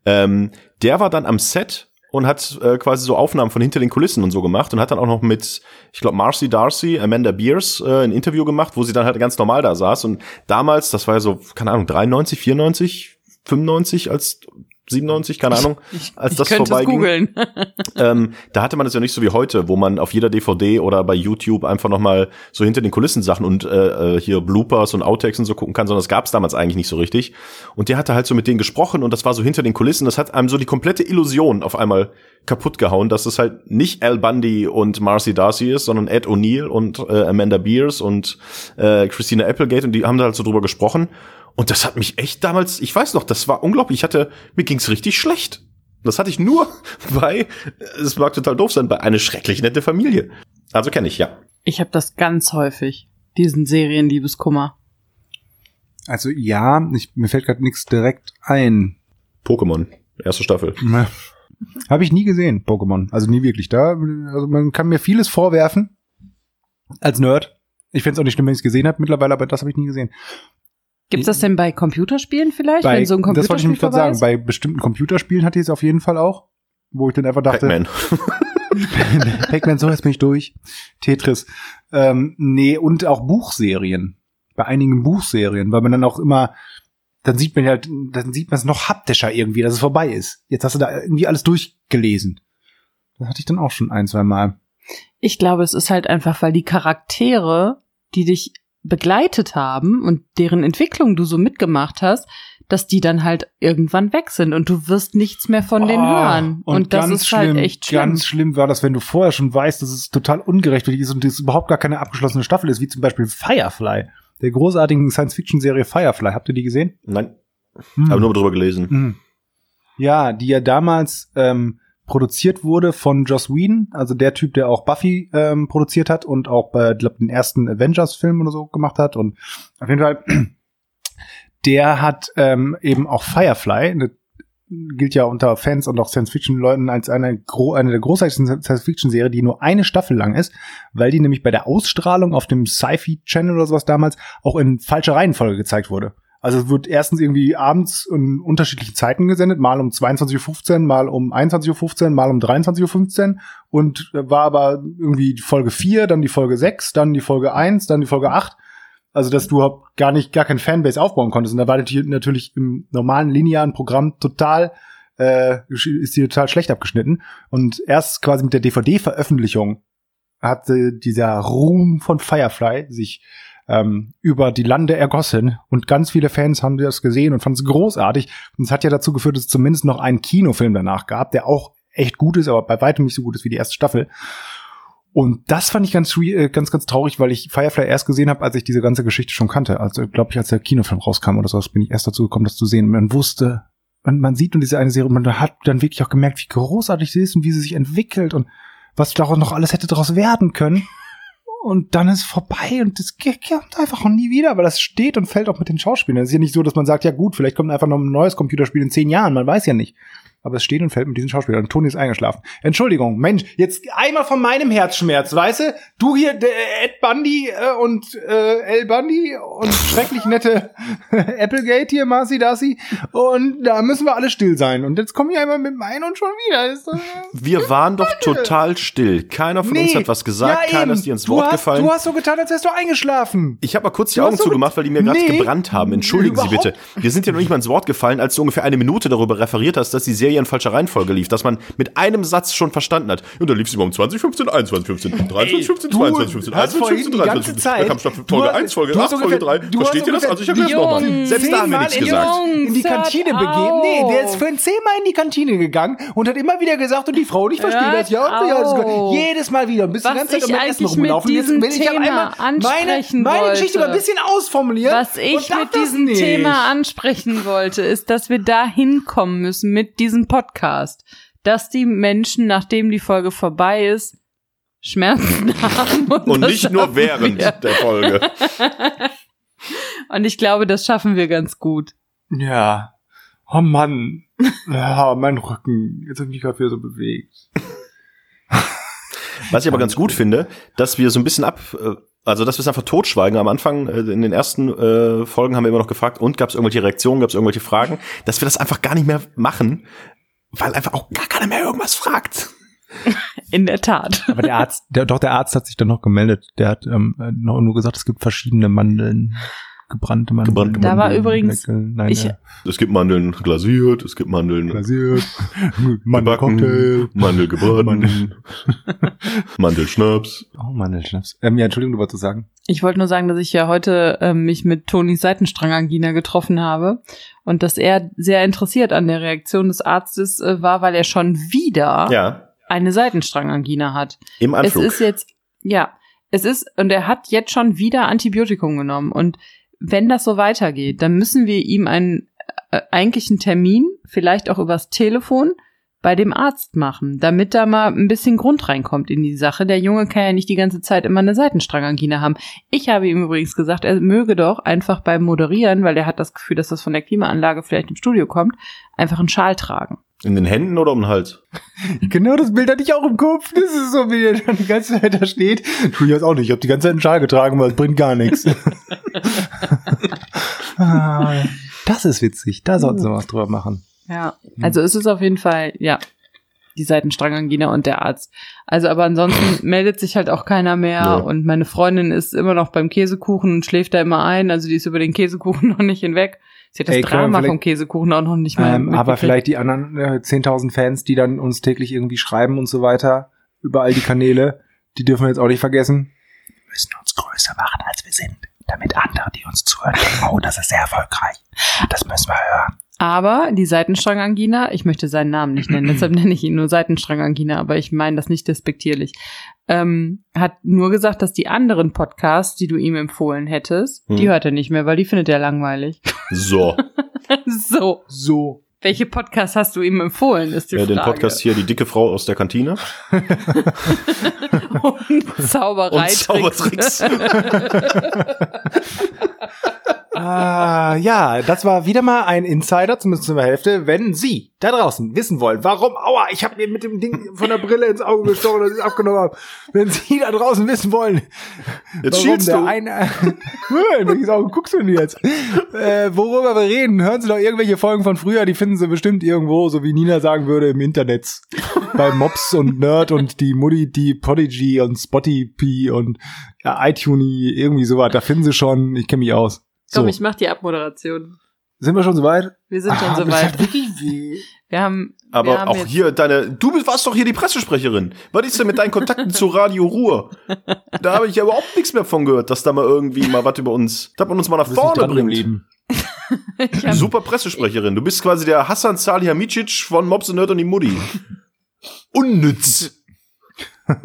ähm, der war dann am Set und hat äh, quasi so Aufnahmen von hinter den Kulissen und so gemacht und hat dann auch noch mit, ich glaube, Marcy Darcy, Amanda Beers äh, ein Interview gemacht, wo sie dann halt ganz normal da saß. Und damals, das war ja so, keine Ahnung, 93, 94, 95 als 97, keine Ahnung, Ich, als ich das könnte es vorbeiging. googeln. Ähm, da hatte man es ja nicht so wie heute, wo man auf jeder DVD oder bei YouTube einfach noch mal so hinter den Kulissen Sachen und äh, äh, hier Bloopers und Outtakes und so gucken kann, sondern das gab es damals eigentlich nicht so richtig. Und der hatte halt so mit denen gesprochen und das war so hinter den Kulissen. Das hat einem so die komplette Illusion auf einmal kaputt gehauen, dass es halt nicht Al Bundy und Marcy Darcy ist, sondern Ed O'Neill und äh, Amanda Beers und äh, Christina Applegate und die haben da halt so drüber gesprochen. Und das hat mich echt damals, ich weiß noch, das war unglaublich. Ich hatte, mir ging's richtig schlecht. Das hatte ich nur bei, es mag total doof sein, bei eine schrecklich nette Familie. Also kenne ich, ja. Ich habe das ganz häufig, diesen Serienliebeskummer. Also ja, ich, mir fällt gerade nichts direkt ein. Pokémon, erste Staffel. Habe ich nie gesehen, Pokémon. Also nie wirklich. Da, also man kann mir vieles vorwerfen als Nerd. Ich find's auch nicht schlimm, wenn ich es gesehen habe mittlerweile, aber das habe ich nie gesehen. Gibt's das denn bei Computerspielen vielleicht? Bei, wenn so ein das wollte ich Computerspiel nämlich gerade sagen. ist? Bei bestimmten Computerspielen hatte ich es auf jeden Fall auch, wo ich dann einfach dachte, Pac-Man. Pac-Man, so jetzt bin ich durch. Tetris. Ähm, nee, und auch Buchserien. bei einigen Buchserien, weil man dann auch immer, dann sieht man halt, dann sieht man es noch haptischer irgendwie, dass es vorbei ist. Jetzt hast du da irgendwie alles durchgelesen. Das hatte ich dann auch schon ein, zwei Mal. Ich glaube, es ist halt einfach, weil die Charaktere, die dich begleitet haben und deren Entwicklung du so mitgemacht hast, dass die dann halt irgendwann weg sind und du wirst nichts mehr von denen Oh, hören. Und, das ist halt echt schlimm. Ganz schlimm war das, wenn du vorher schon weißt, dass es total ungerechtfertigt ist und es überhaupt gar keine abgeschlossene Staffel ist, wie zum Beispiel Firefly, der großartigen Science-Fiction-Serie Firefly. Habt ihr die gesehen? Nein, Hm. habe nur drüber gelesen. Mhm. Ja, die ja damals ähm, produziert wurde von Joss Whedon, also der Typ, der auch Buffy ähm, produziert hat und auch bei, glaub, den ersten Avengers-Film oder so gemacht hat. Und auf jeden Fall, der hat ähm, eben auch Firefly, eine, gilt ja unter Fans und auch Science-Fiction-Leuten als eine, eine der großartigsten Science-Fiction-Serie, die nur eine Staffel lang ist, weil die nämlich bei der Ausstrahlung auf dem Sci-Fi-Channel oder sowas damals auch in falscher Reihenfolge gezeigt wurde. Also es wird erstens irgendwie abends in unterschiedlichen Zeiten gesendet, mal um 22.15 Uhr, mal um 21.15 Uhr, mal um 23.15 Uhr und war aber irgendwie die Folge 4, dann die Folge 6, dann die Folge 1, dann die Folge 8. Also dass du gar nicht, gar kein Fanbase aufbauen konntest. Und da war natürlich im normalen linearen Programm total, äh, ist die total schlecht abgeschnitten. Und erst quasi mit der DVD-Veröffentlichung hatte dieser Ruhm von Firefly sich ähm, über die Lande ergossen und ganz viele Fans haben das gesehen und fanden es großartig. Und es hat ja dazu geführt, dass es zumindest noch einen Kinofilm danach gab, der auch echt gut ist, aber bei weitem nicht so gut ist wie die erste Staffel. Und das fand ich ganz, äh, ganz, ganz traurig, weil ich Firefly erst gesehen habe, als ich diese ganze Geschichte schon kannte. Also, glaube ich, als der Kinofilm rauskam oder so, bin ich erst dazu gekommen, das zu sehen. Und man wusste, man, man sieht nur diese eine Serie und man hat dann wirklich auch gemerkt, wie großartig sie ist und wie sie sich entwickelt und was daraus noch alles hätte daraus werden können. Und dann ist vorbei und das kommt einfach nie wieder, weil das steht und fällt auch mit den Schauspielern. Es ist ja nicht so, dass man sagt, ja gut, vielleicht kommt einfach noch ein neues Computerspiel in zehn Jahren, man weiß ja nicht. Aber es steht und fällt mit diesen Schauspielern. Und Toni ist eingeschlafen. Entschuldigung, Mensch, jetzt einmal von meinem Herzschmerz, weißt du? Du hier, der Ed Bundy äh, und äh, El Bundy und schrecklich nette Applegate hier, Marcy Darcy. Und da müssen wir alle still sein. Und jetzt kommen wir einmal mit meinen und schon wieder. Ist doch, Wir waren doch total still. Keiner von uns hat was gesagt, Ja, keiner ist dir ins du Wort hast, gefallen. Du hast so getan, als wärst du eingeschlafen. Ich habe mal kurz die Augen so zugemacht, weil die mir gerade Nee, gebrannt haben. Entschuldigen Sie überhaupt bitte. Wir sind ja noch nicht mal ins Wort gefallen, als du ungefähr eine Minute darüber referiert hast, dass die Serie in falscher Reihenfolge lief, dass man mit einem Satz schon verstanden hat. Und dann lief sie mal um 2015, 2115, 2315, du 2215, hast vorhin 2115, die ganze 2315. Zeit- Da kam Staffel- Folge hast- 1, Folge du 8, hast Folge ungefähr- 3. du hast Versteht ihr das? Also ich erkläre es nochmal. Selbst da haben wir nichts gesagt. In die Kantine begeben. Nee, der ist für ein zehnmal in die Kantine gegangen und hat immer wieder gesagt, und die Frau nicht versteht Hört das, ja, und ja, auf. jedes Mal wieder. Und bist die ganze Zeit ich um mein Essen rumgelaufen. Jetzt will ich einmal meine, meine. Geschichte mal ein bisschen ausformulieren. Was und ich mit diesem. Thema ansprechen wollte, ist, dass wir da hinkommen müssen mit diesem Podcast. Dass die Menschen, nachdem die Folge vorbei ist, Schmerzen haben. Und das nicht nur während Wir. der Folge. Und ich glaube, das schaffen wir ganz gut. Ja. Oh Mann. Ja, mein Rücken. Jetzt habe ich mich gerade wieder so bewegt. Was ich aber ganz gut finde, dass wir so ein bisschen ab, äh, also dass wir es einfach totschweigen. Am Anfang, äh, in den ersten äh, Folgen haben wir immer noch gefragt, und gab es irgendwelche Reaktionen, gab es irgendwelche Fragen, dass wir das einfach gar nicht mehr machen, weil einfach auch gar keiner mehr irgendwas fragt. In der Tat. Aber der Arzt, der, doch der Arzt hat sich dann noch gemeldet. Der hat ähm, noch nur gesagt, es gibt verschiedene Mandeln, gebrannte Mandeln. Gebrannt- Da war Mandeln, übrigens- nein, ich- äh, Es gibt Mandeln glasiert, es gibt Mandeln glasiert, Mandelcocktail. Mandel gebraten, Mandel- Mandelschnaps. Oh, Mandelschnaps. Ähm, ja, Entschuldigung, du wolltest sagen. Ich wollte nur sagen, dass ich ja heute ähm, mich mit Tonis Seitenstrangangina getroffen habe und dass er sehr interessiert an der Reaktion des Arztes äh, war, weil er schon wieder Ja, eine Seitenstrangangina hat. im Anflug. Es ist jetzt, ja, es ist, und er hat jetzt schon wieder Antibiotikum genommen. Und wenn das so weitergeht, dann müssen wir ihm einen äh, eigentlichen Termin, vielleicht auch übers Telefon, bei dem Arzt machen, damit da mal ein bisschen Grund reinkommt in die Sache. Der Junge kann ja nicht die ganze Zeit immer eine Seitenstrangangina haben. Ich habe ihm übrigens gesagt, er möge doch einfach beim Moderieren, weil er hat das Gefühl, dass das von der Klimaanlage vielleicht im Studio kommt, einfach einen Schal tragen. In den Händen oder um den Hals? Genau das Bild hatte ich auch im Kopf. Das ist so, wie der dann die ganze Zeit da steht. Tu ich jetzt auch nicht. Ich habe die ganze Zeit einen Schal getragen, weil es bringt gar nichts. Ah, das ist witzig. Da sollten sie was drüber machen. Ja, also es ist auf jeden Fall, ja, die Seitenstrangangina und der Arzt. Also aber ansonsten meldet sich halt auch keiner mehr Ja. und meine Freundin ist immer noch beim Käsekuchen und schläft da immer ein, also die ist über den Käsekuchen noch nicht hinweg. Sie hat das Ey, Drama vom Käsekuchen auch noch nicht mal Ähm, aber vielleicht die anderen äh, 10.000 Fans, die dann uns täglich irgendwie schreiben und so weiter, über all die Kanäle, die dürfen wir jetzt auch nicht vergessen. Wir müssen uns größer machen, als wir sind, damit andere, die uns zuhören, denken, oh, das ist sehr erfolgreich. Das müssen wir hören. Aber die Seitenstrangangina, ich möchte seinen Namen nicht nennen, deshalb nenne ich ihn nur Seitenstrangangina, aber ich meine das nicht despektierlich, ähm, hat nur gesagt, dass die anderen Podcasts, die du ihm empfohlen hättest, Hm. die hört er nicht mehr, weil die findet er langweilig. So, so, So. welche Podcasts hast du ihm empfohlen, ist die ja, Frage. den Podcast hier, die dicke Frau aus der Kantine. und Zaubereitricks. Und Zaubertricks. Ah, ja, das war wieder mal ein Insider, zumindest zur Hälfte. Wenn Sie da draußen wissen wollen, warum, aua, ich habe mir mit dem Ding von der Brille ins Auge gestochen und es abgenommen habe. Wenn Sie da draußen wissen wollen, Jetzt warum schielst der du. eine, in welches Auge guckst du denn jetzt? Äh, worüber wir reden, hören Sie doch irgendwelche Folgen von früher, die finden Sie bestimmt irgendwo, so wie Nina sagen würde, im Internet. Bei Mops und Nerd und die Mutti, die Podigy und Spotify und ja, iTunes, irgendwie sowas. Da finden Sie schon, ich kenne mich aus. So, Komm, ich mach die Abmoderation. sind wir schon soweit? Wir sind schon Ah, das soweit. hat wirklich weh. Wir haben, wir Aber haben auch hier deine, du bist- warst doch hier die Pressesprecherin. Was ist denn mit deinen Kontakten zu Radio Ruhr? Da habe ich ja überhaupt nichts mehr von gehört, dass da mal irgendwie mal was über uns, dass man uns mal nach vorne bringt. hab, Super Pressesprecherin. Du bist quasi der Hassan Salihamidzic von Mobs und Nerd und die Mutti. Unnütz.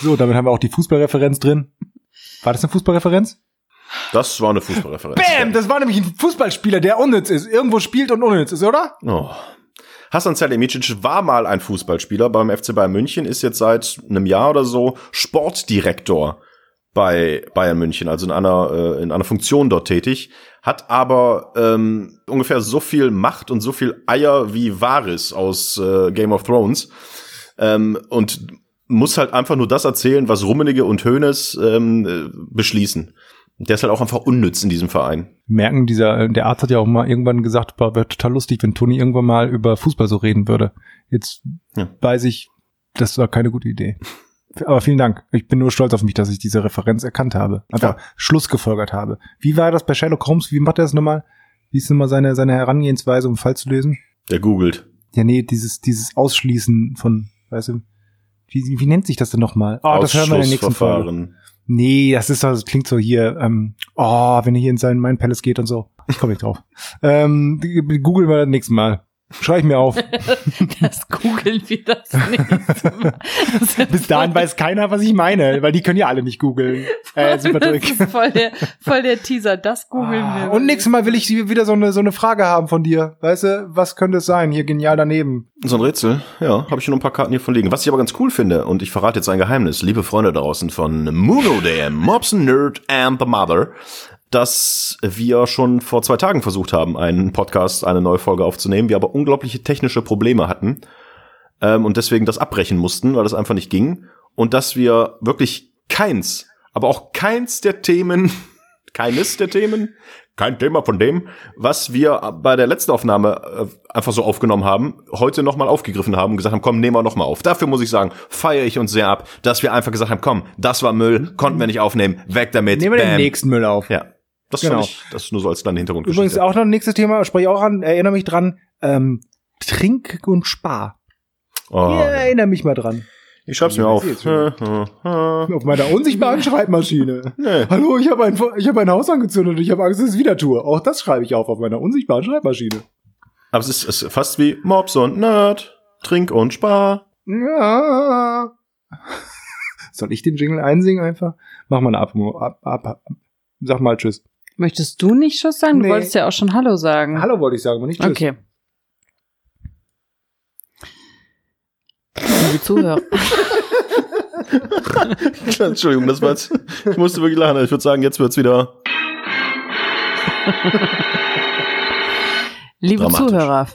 So, damit haben wir auch die Fußballreferenz drin. War das eine Fußballreferenz? Das war eine Fußballreferenz. Bam! Das war nämlich ein Fußballspieler, der unnütz ist. Irgendwo spielt und unnütz ist, oder? Oh. Hassan Salihamidzic war mal ein Fußballspieler beim FC Bayern München, ist jetzt seit einem Jahr oder so Sportdirektor bei Bayern München, also in einer, äh, in einer Funktion dort tätig, hat aber ähm, ungefähr so viel Macht und so viel Eier wie Varys aus äh, Game of Thrones ähm, und muss halt einfach nur das erzählen, was Rummenigge und Hoeneß ähm, äh, beschließen. Der ist halt auch einfach unnütz in diesem Verein. Merken, dieser, der Arzt hat ja auch mal irgendwann gesagt, wäre total lustig, wenn Toni irgendwann mal über Fußball so reden würde. Jetzt Ja. weiß ich, das war keine gute Idee. Aber vielen Dank. Ich bin nur stolz auf mich, dass ich diese Referenz erkannt habe. Einfach Ja. Schluss gefolgert habe. Wie war das bei Sherlock Holmes? Wie macht er das nochmal? Wie ist nochmal seine, seine Herangehensweise, um Fall zu lösen? Der googelt. Ja, nee, dieses, dieses Ausschließen von, weißt du, wie, wie nennt sich das denn nochmal? Oh, das hören wir in der nächsten Folge. Nee, das ist das klingt so hier, ähm, oh, wenn er hier in seinen Mein Palace geht und so. Ich komme nicht drauf. ähm, googeln wir das nächste Mal. Schreib ich mir auf. das googeln wir das nächste Bis dahin weiß keiner, was ich meine, weil die können ja alle nicht googeln. Äh, super Das ist voll der, voll der Teaser, das googeln Ah, wir. Und nächstes Mal will ich wieder so eine, so eine Frage haben von dir. Weißt du, was könnte es sein? Hier genial daneben. So ein Rätsel, ja, habe ich hier noch ein paar Karten hier von liegen. Was ich aber ganz cool finde, und ich verrate jetzt ein Geheimnis, liebe Freunde draußen von Muno, der Mobs Nerd and the Mother, dass wir schon vor zwei Tagen versucht haben, einen Podcast, eine neue Folge aufzunehmen, wir aber unglaubliche technische Probleme hatten ähm, und deswegen das abbrechen mussten, weil das einfach nicht ging. Und dass wir wirklich keins, aber auch keins der Themen, keines der Themen, kein Thema von dem, was wir bei der letzten Aufnahme äh, einfach so aufgenommen haben, heute nochmal aufgegriffen haben und gesagt haben, komm, nehmen wir nochmal auf. Dafür muss ich sagen, feiere ich uns sehr ab, dass wir einfach gesagt haben, komm, das war Müll, konnten wir nicht aufnehmen, weg damit. Nehmen wir den bam. nächsten Müll auf. Ja, das Genau. ich, das nur so als kleine Übrigens Hintergrundgeschichte. auch noch ein nächstes Thema, spreche ich auch an, erinnere mich dran, ähm, Trink und Spar. Oh, Ja, erinnere mich mal dran. Ich schreib's mir auf. seh jetzt Äh, Auf meiner unsichtbaren Schreibmaschine. Nee. Hallo, ich habe ein, ich habe ein Haus angezündet und ich habe Angst, dass ich es wieder tue. Auch das schreibe ich auf auf meiner unsichtbaren Schreibmaschine. Aber es ist, es ist fast wie Mobs und Nerd, Trink und Spar. Ja. Soll ich den Jingle einsingen einfach? Mach mal eine ab, ab, ab, ab. Sag mal Tschüss. Möchtest du nicht Schuss sagen? Nee. Du wolltest ja auch schon Hallo sagen. Hallo wollte ich sagen, aber nicht Tschüss. Okay. Liebe Zuhörer. Entschuldigung, das war jetzt, ich musste wirklich lachen. Ich würde sagen, jetzt wird's wieder. Liebe. Zuhörer.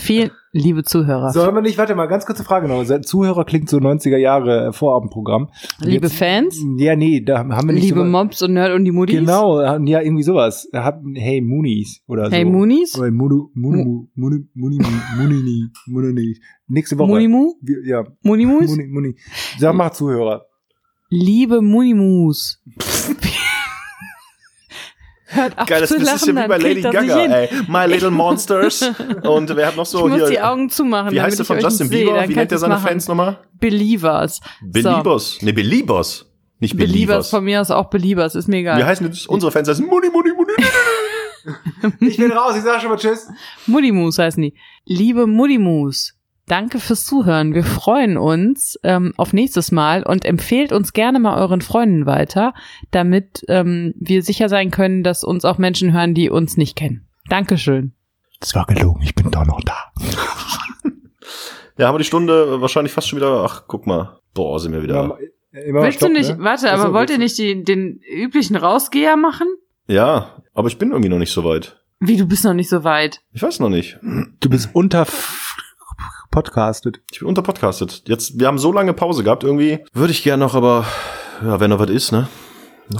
Vielen, liebe Zuhörer. Sollen wir nicht, warte mal, ganz kurze Frage noch. Zuhörer klingt so 90er Jahre äh, Vorabendprogramm. Und Liebe jetzt- Fans? Ja, nee, da haben wir nicht Liebe so Mobs und Nerd und die Muddies? Genau, ja, irgendwie sowas. Hey, Moonies oder so. Hey Moonies? Oder Munu, Munu, Munu, Muni, Muni, Muni, Nächste Woche. Munimu? Ja, Munimus? Muni, Muni. Sag mal Zuhörer. Liebe Munimus. Hört auf Geil, das, zu das lachen, ist ja wie bei Lady das Gaga, ey. My Little Monsters. Und wer hat noch Ich so muss hier. die Augen zumachen, wie heißt der ich von Justin Bieber? Wie nennt er seine machen. Fans nochmal? Believers. Beliebers. Nee, Beliebers. Nicht So. Believers Beliebers. von mir aus auch Believers, ist mir egal. Wie heißen das? Unsere Fans heißen Muni, Muni, Muni. Ich bin raus, ich sag schon mal Tschüss. Muddimus heißen die. Liebe Muddimus, danke fürs Zuhören. Wir freuen uns ähm, auf nächstes Mal und empfehlt uns gerne mal euren Freunden weiter, damit ähm, wir sicher sein können, dass uns auch Menschen hören, die uns nicht kennen. Dankeschön. Das war gelogen, ich bin doch noch da. Ja, haben wir die Stunde wahrscheinlich fast schon wieder. Ach, guck mal. Boah, sind wir wieder. Immer, immer mal Willst Stopp, du nicht, ne? warte, Ach so, aber wollt ihr nicht die, den üblichen Rausgeher machen? Ja, aber ich bin irgendwie noch nicht so weit. Wie, du bist noch nicht so weit. Ich weiß noch nicht. Du bist unter podcastet. Ich bin unterpodcastet. Jetzt, wir haben so lange Pause gehabt, irgendwie. Würde ich gern noch, aber ja, wenn noch was ist, ne?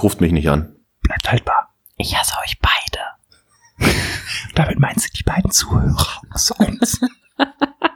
Ruft mich nicht an. Bleibt haltbar. Ich hasse euch beide. Damit meinst du die beiden Zuhörer. So eins.